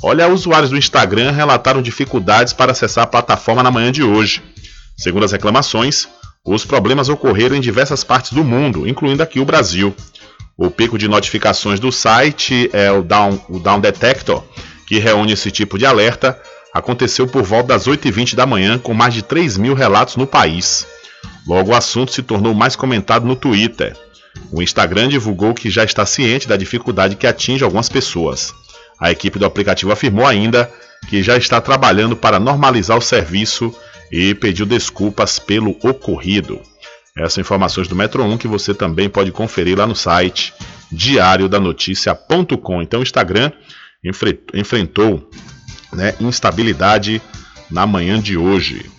Olha, usuários do Instagram relataram dificuldades para acessar a plataforma na manhã de hoje. Segundo as reclamações, os problemas ocorreram em diversas partes do mundo, incluindo aqui o Brasil. O pico de notificações do site é o Down, o Down Detector, que reúne esse tipo de alerta, aconteceu por volta das 8h20 da manhã, com mais de 3 mil relatos no país. Logo, o assunto se tornou mais comentado no Twitter. O Instagram divulgou que já está ciente da dificuldade que atinge algumas pessoas. A equipe do aplicativo afirmou ainda que já está trabalhando para normalizar o serviço e pediu desculpas pelo ocorrido. Essas informações do Metro 1 que você também pode conferir lá no site diariodanoticia.com. Então o Instagram enfrentou né, instabilidade na manhã de hoje.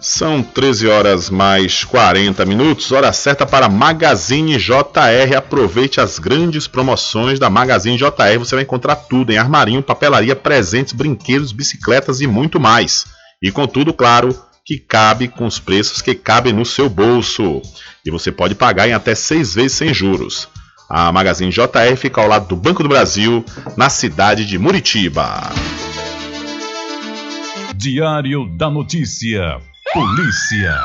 São 13 horas mais 40 minutos, hora certa para Magazine JR. Aproveite as grandes promoções da Magazine JR. Você vai encontrar tudo em armarinho, papelaria, presentes, brinquedos, bicicletas e muito mais. E contudo, claro, que cabe com os preços que cabem no seu bolso. E você pode pagar em até seis vezes sem juros. A Magazine JR fica ao lado do Banco do Brasil, na cidade de Muritiba. Diário da Notícia. Polícia.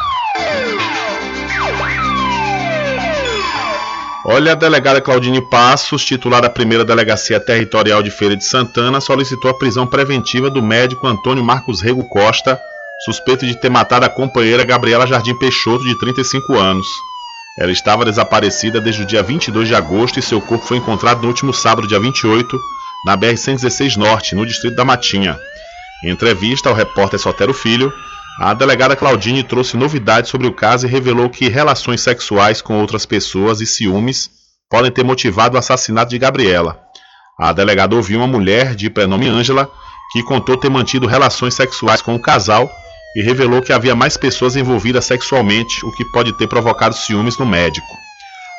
Olha, a delegada Claudine Passos, titular da primeira delegacia territorial de Feira de Santana, solicitou a prisão preventiva do médico Antônio Marcos Rego Costa, suspeito de ter matado a companheira Gabriela Jardim Peixoto, de 35 anos. Ela estava desaparecida desde o dia 22 de agosto e seu corpo foi encontrado no último sábado, dia 28, na BR-116 Norte, no distrito da Matinha. Em entrevista ao repórter Sotero Filho, a delegada Claudine trouxe novidades sobre o caso e revelou que relações sexuais com outras pessoas e ciúmes podem ter motivado o assassinato de Gabriela. A delegada ouviu uma mulher de prenome Ângela que contou ter mantido relações sexuais com o casal e revelou que havia mais pessoas envolvidas sexualmente, o que pode ter provocado ciúmes no médico.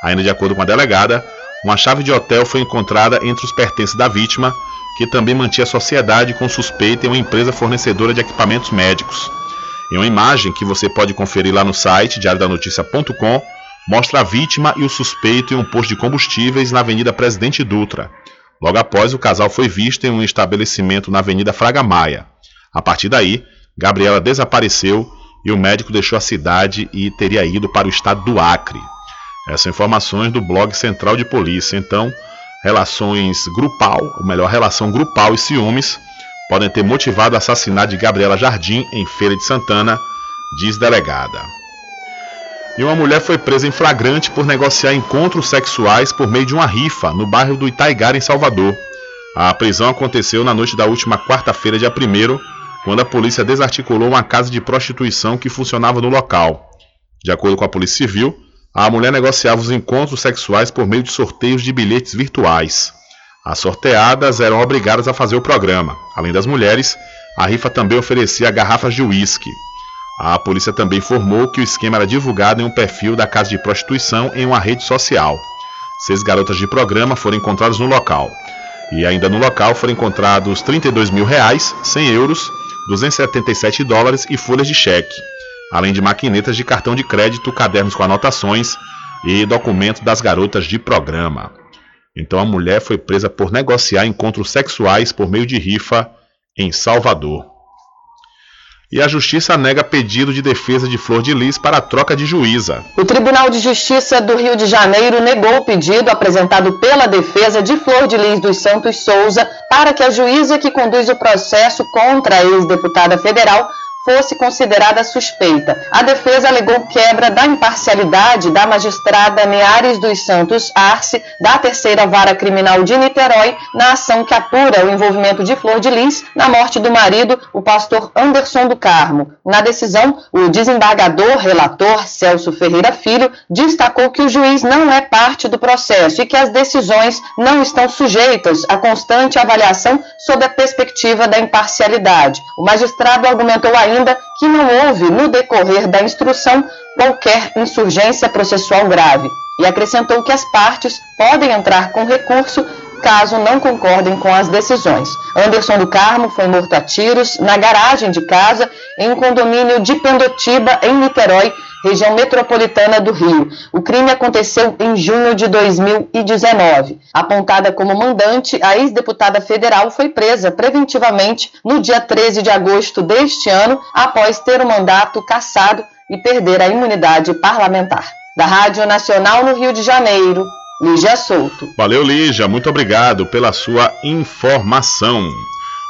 Ainda de acordo com a delegada, uma chave de hotel foi encontrada entre os pertences da vítima, que também mantinha sociedade com suspeita em uma empresa fornecedora de equipamentos médicos. Em uma imagem que você pode conferir lá no site diariodanoticia.com, mostra a vítima e o suspeito em um posto de combustíveis na Avenida Presidente Dutra. Logo após, o casal foi visto em um estabelecimento na Avenida Fraga Maia. A partir daí, Gabriela desapareceu e o médico deixou a cidade e teria ido para o estado do Acre. Essas informações do blog Central de Polícia. Então, relações grupal, ou melhor, relação grupal e ciúmes podem ter motivado o assassinato de Gabriela Jardim em Feira de Santana, diz delegada. E uma mulher foi presa em flagrante por negociar encontros sexuais por meio de uma rifa no bairro do Itaigara, em Salvador. A prisão aconteceu na noite da última quarta-feira, dia 1 quando a polícia desarticulou uma casa de prostituição que funcionava no local. De acordo com a Polícia Civil, a mulher negociava os encontros sexuais por meio de sorteios de bilhetes virtuais. As sorteadas eram obrigadas a fazer o programa. Além das mulheres, A rifa também oferecia garrafas de uísque. A polícia também informou que o esquema era divulgado em um perfil da casa de prostituição em uma rede social. Seis garotas de programa foram encontradas no local. E ainda no local foram encontrados 32 mil reais, 100 euros, 277 dólares e folhas de cheque, além de maquinetas de cartão de crédito, cadernos com anotações e documento das garotas de programa. Então a mulher foi presa por negociar encontros sexuais por meio de rifa em Salvador. E a justiça nega pedido de defesa de Flor de Lis para troca de juíza. O Tribunal de Justiça do Rio de Janeiro negou o pedido apresentado pela defesa de Flor de Lis dos Santos Souza para que a juíza que conduz o processo contra a ex-deputada federal fosse considerada suspeita. A defesa alegou quebra da imparcialidade da magistrada Neares dos Santos Arce, da terceira vara criminal de Niterói, na ação que apura o envolvimento de Flor de Lis na morte do marido, o pastor Anderson do Carmo. Na decisão, o desembargador relator Celso Ferreira Filho destacou que o juiz não é parte do processo e que as decisões não estão sujeitas à constante avaliação sob a perspectiva da imparcialidade. O magistrado argumentou ainda que não houve, no decorrer da instrução, qualquer insurgência processual grave. E acrescentou que as partes podem entrar com recurso caso não concordem com as decisões. Anderson do Carmo foi morto a tiros na garagem de casa em um condomínio de Pendotiba, em Niterói, região metropolitana do Rio. O crime aconteceu em junho de 2019. Apontada como mandante, a ex-deputada federal foi presa preventivamente no dia 13 de agosto deste ano, após ter o mandato cassado e perder a imunidade parlamentar. Da Rádio Nacional no Rio de Janeiro, Lígia Souto. Valeu, Lígia. Muito obrigado pela sua informação.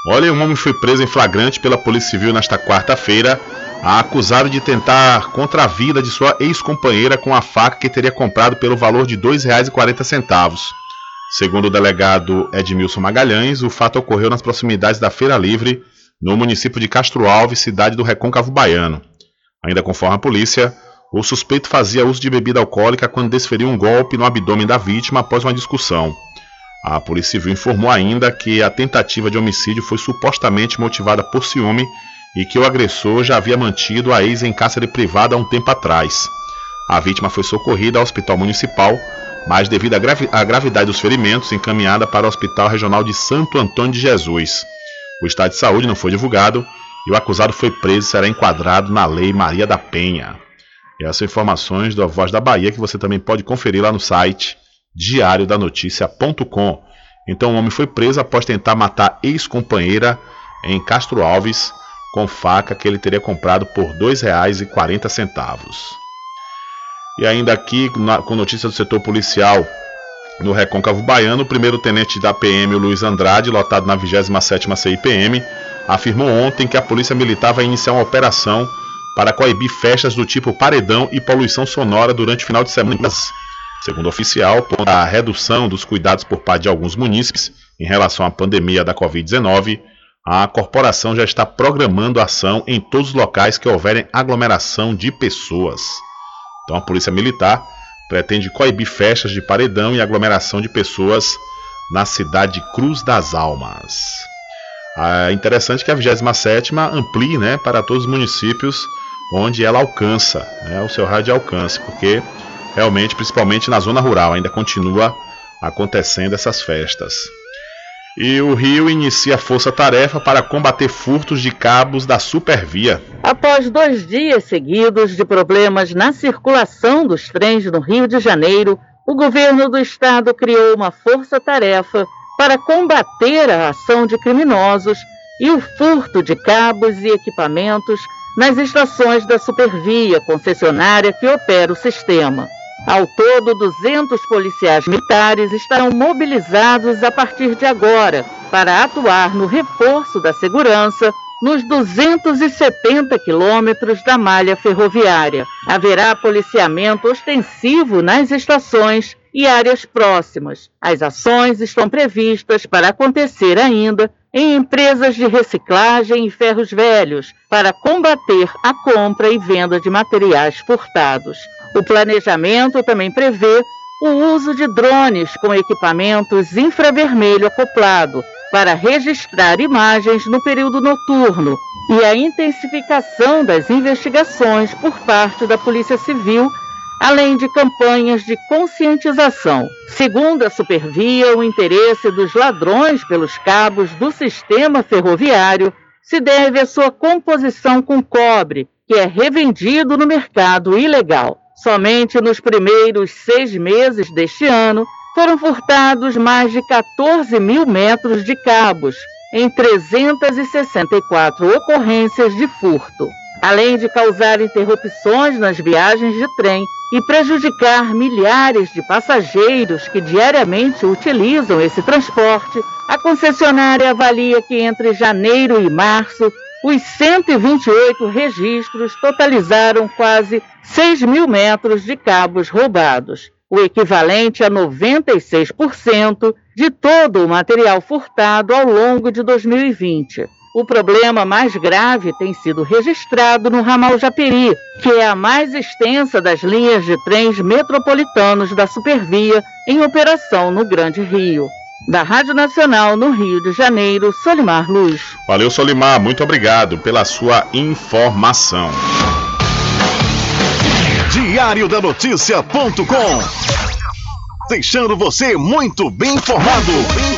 Olha, um homem foi preso em flagrante pela Polícia Civil nesta quarta-feira, acusado de tentar contra a vida de sua ex-companheira com a faca que teria comprado pelo valor de R$ 2,40. Segundo o delegado Edmilson Magalhães, o fato ocorreu nas proximidades da Feira Livre, no município de Castro Alves, cidade do Recôncavo Baiano. Ainda conforme a polícia, o suspeito fazia uso de bebida alcoólica quando desferiu um golpe no abdômen da vítima após uma discussão. A Polícia Civil informou ainda que a tentativa de homicídio foi supostamente motivada por ciúme e que o agressor já havia mantido a ex em cárcere privada há um tempo atrás. A vítima foi socorrida ao hospital municipal, mas devido à, gravi à gravidade dos ferimentos, encaminhada para o Hospital Regional de Santo Antônio de Jesus. O estado de saúde não foi divulgado e o acusado foi preso e será enquadrado na Lei Maria da Penha. E essas informações da Voz da Bahia que você também pode conferir lá no site diariodanoticia.com. Então, o homem foi preso após tentar matar ex-companheira em Castro Alves com faca que ele teria comprado por R$ 2,40. E ainda aqui, com notícia do setor policial no Recôncavo Baiano, o primeiro tenente da PM, Luiz Andrade, lotado na 27ª CIPM, afirmou ontem que a polícia militar vai iniciar uma operação para coibir festas do tipo paredão e poluição sonora durante o final de semana. Segundo o oficial, a redução dos cuidados por parte de alguns munícipes em relação à pandemia da Covid-19, a corporação já está programando ação em todos os locais que houverem aglomeração de pessoas. Então a Polícia Militar pretende coibir festas de paredão e aglomeração de pessoas na cidade de Cruz das Almas. É interessante que a 27 amplie né, para todos os municípios onde ela alcança, né, o seu raio de alcance, porque realmente, principalmente na zona rural, ainda continua acontecendo essas festas. E o Rio inicia força-tarefa para combater furtos de cabos da Supervia. Após dois dias seguidos de problemas na circulação dos trens no Rio de Janeiro, o governo do estado criou uma força-tarefa para combater a ação de criminosos e o furto de cabos e equipamentos nas estações da Supervia, concessionária que opera o sistema. Ao todo, 200 policiais militares estarão mobilizados a partir de agora para atuar no reforço da segurança nos 270 quilômetros da malha ferroviária. Haverá policiamento ostensivo nas estações e áreas próximas. As ações estão previstas para acontecer ainda em empresas de reciclagem e ferros velhos para combater a compra e venda de materiais furtados. O planejamento também prevê o uso de drones com equipamentos infravermelho acoplado para registrar imagens no período noturno e a intensificação das investigações por parte da Polícia Civil, além de campanhas de conscientização. Segundo a Supervia, o interesse dos ladrões pelos cabos do sistema ferroviário se deve à sua composição com cobre, que é revendido no mercado ilegal. Somente nos primeiros seis meses deste ano foram furtados mais de 14 mil metros de cabos, em 364 ocorrências de furto, além de causar interrupções nas viagens de trem e prejudicar milhares de passageiros que diariamente utilizam esse transporte, a concessionária avalia que entre janeiro e março, os 128 registros totalizaram quase 6 mil metros de cabos roubados, o equivalente a 96% de todo o material furtado ao longo de 2020. O problema mais grave tem sido registrado no ramal Japeri, que é a mais extensa das linhas de trens metropolitanos da Supervia em operação no Grande Rio. Da Rádio Nacional no Rio de Janeiro, Solimar Luz. Valeu, Solimar. Muito obrigado pela sua informação. Diário da Notícia.com deixando você muito bem informado. Bem informado.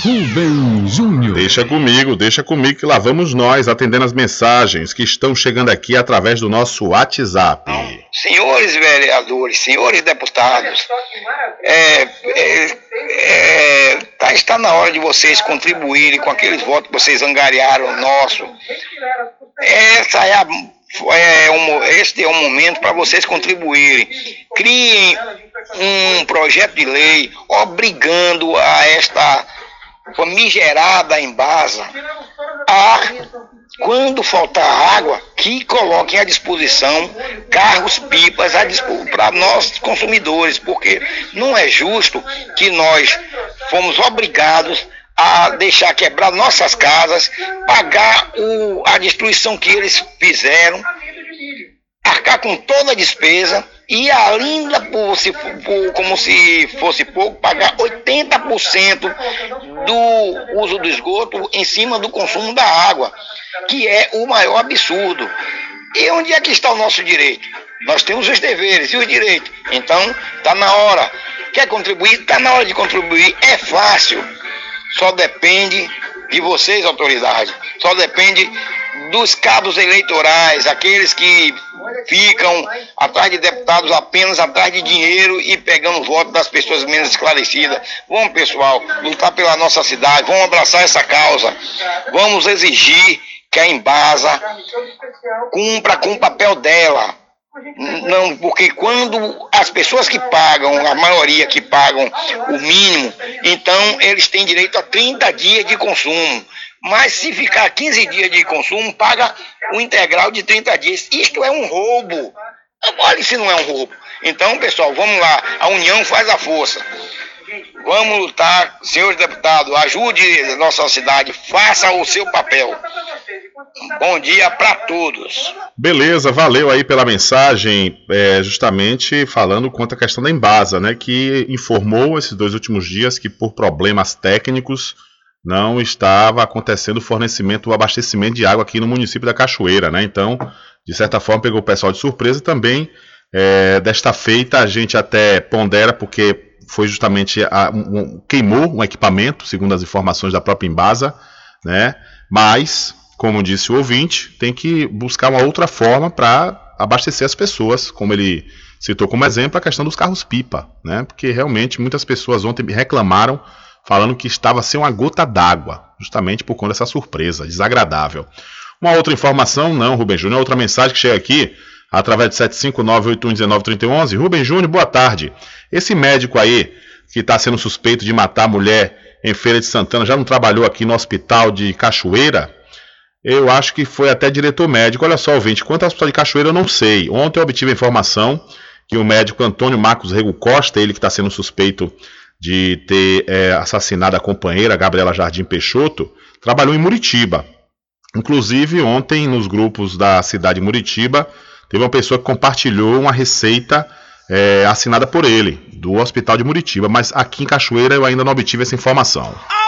Rubem Júnior. Deixa comigo, deixa comigo que lá vamos nós atendendo as mensagens que estão chegando aqui através do nosso WhatsApp. Senhores vereadores, senhores deputados, é, é, é, tá, está na hora de vocês contribuírem com aqueles votos que vocês angariaram nosso. Essa é a é um, este é um momento para vocês contribuírem. Criem um projeto de lei obrigando a esta famigerada embasa a, quando faltar água, que coloquem à disposição carros pipas para nós consumidores, porque não é justo que nós fomos obrigados a deixar quebrar nossas casas, pagar o, a destruição que eles fizeram, arcar com toda a despesa e ainda, por, se, por, como se fosse pouco, pagar 80% do uso do esgoto em cima do consumo da água, que é o maior absurdo. E onde é que está o nosso direito? Nós temos os deveres e os direitos. Então, está na hora. Quer contribuir? Está na hora de contribuir. É fácil. Só depende de vocês, autoridades. Só depende dos cabos eleitorais, aqueles que ficam atrás de deputados apenas atrás de dinheiro e pegando voto das pessoas menos esclarecidas. Vamos, pessoal, lutar pela nossa cidade, vamos abraçar essa causa, vamos exigir que a Embasa cumpra com o papel dela. Não, porque quando as pessoas que pagam, a maioria que pagam o mínimo, então eles têm direito a 30 dias de consumo. Mas se ficar 15 dias de consumo, paga o integral de 30 dias. Isto é um roubo. Olha se não é um roubo. Então, pessoal, vamos lá. A união faz a força. Vamos lutar, senhores deputados, ajude a nossa cidade, faça o seu papel. Bom dia para todos. Beleza, valeu aí pela mensagem, é, justamente falando quanto à questão da Embasa, né, que informou esses dois últimos dias que por problemas técnicos não estava acontecendo o fornecimento, o abastecimento de água aqui no município da Cachoeira, né? Então, de certa forma, pegou o pessoal de surpresa também. É, desta feita, a gente até pondera, porque foi justamente a, um, queimou um equipamento, segundo as informações da própria Embasa, né? Mas, como disse o ouvinte, tem que buscar uma outra forma para abastecer as pessoas, como ele citou como exemplo a questão dos carros pipa, né? Porque realmente muitas pessoas ontem reclamaram falando que estava sem uma gota d'água, justamente por conta dessa surpresa desagradável. Uma outra informação, não, Rubem Júnior, outra mensagem que chega aqui através de 759-8119-3111. Rubem Júnior, boa tarde. Esse médico aí, que está sendo suspeito de matar a mulher em Feira de Santana, já não trabalhou aqui no hospital de Cachoeira? Eu acho que foi até diretor médico. Olha só, ouvinte, quanto ao hospital de Cachoeira eu não sei. Ontem eu obtive a informação que o médico Antônio Marcos Rego Costa, ele que está sendo suspeito de ter é, assassinado a companheira Gabriela Jardim Peixoto, trabalhou em Muritiba. Inclusive, ontem, nos grupos da cidade de Muritiba, teve uma pessoa que compartilhou uma receita é, assinada por ele, do Hospital de Muritiba, mas aqui em Cachoeira eu ainda não obtive essa informação. Ficou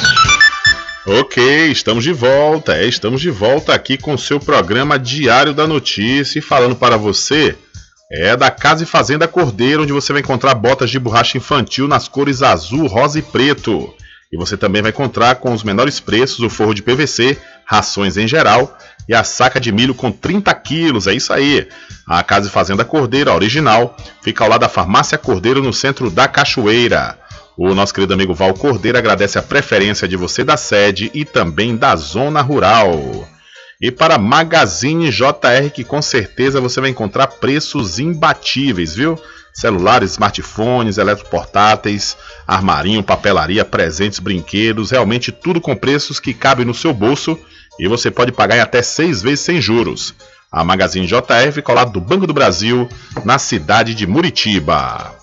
Ok, estamos de volta. É, estamos de volta aqui com o seu programa Diário da Notícia e falando para você é da Casa e Fazenda Cordeiro, onde você vai encontrar botas de borracha infantil nas cores azul, rosa e preto. E você também vai encontrar com os menores preços o forro de PVC, rações em geral e a saca de milho com 30 quilos. É isso aí. A Casa e Fazenda Cordeiro, a original, fica ao lado da Farmácia Cordeiro no centro da Cachoeira. O nosso querido amigo Val Cordeiro agradece a preferência de você da sede e também da zona rural. E para Magazine JR, que com certeza você vai encontrar preços imbatíveis, viu? Celulares, smartphones, eletroportáteis, armarinho, papelaria, presentes, brinquedos, realmente tudo com preços que cabem no seu bolso e você pode pagar em até seis vezes sem juros. A Magazine JR fica ao lado do Banco do Brasil, na cidade de Muritiba.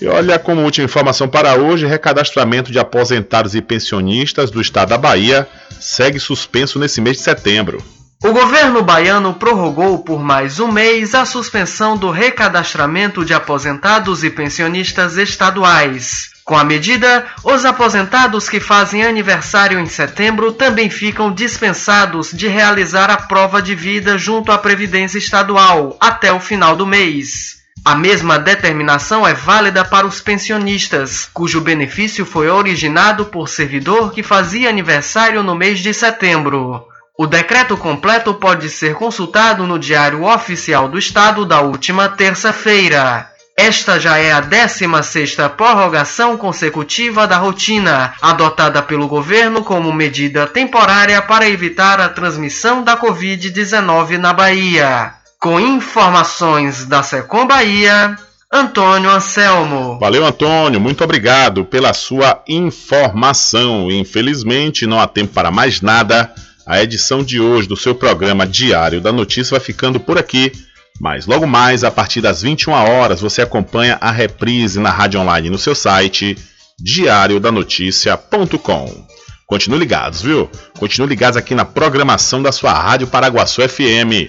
E olha, como última informação para hoje, recadastramento de aposentados e pensionistas do estado da Bahia segue suspenso nesse mês de setembro. O governo baiano prorrogou por mais um mês a suspensão do recadastramento de aposentados e pensionistas estaduais. Com a medida, os aposentados que fazem aniversário em setembro também ficam dispensados de realizar a prova de vida junto à Previdência Estadual até o final do mês. A mesma determinação é válida para os pensionistas, cujo benefício foi originado por servidor que fazia aniversário no mês de setembro. O decreto completo pode ser consultado no Diário Oficial do Estado da última terça-feira. Esta já é a 16ª prorrogação consecutiva da rotina, adotada pelo governo como medida temporária para evitar a transmissão da Covid-19 na Bahia. Com informações da Secom Bahia, Antônio Anselmo. Valeu, Antônio. Muito obrigado pela sua informação. Infelizmente, não há tempo para mais nada. A edição de hoje do seu programa Diário da Notícia vai ficando por aqui. Mas logo mais, a partir das 21 horas, você acompanha a reprise na rádio online no seu site diariodanoticia.com. Continue ligados, viu? Continue ligados aqui na programação da sua Rádio Paraguaçu FM.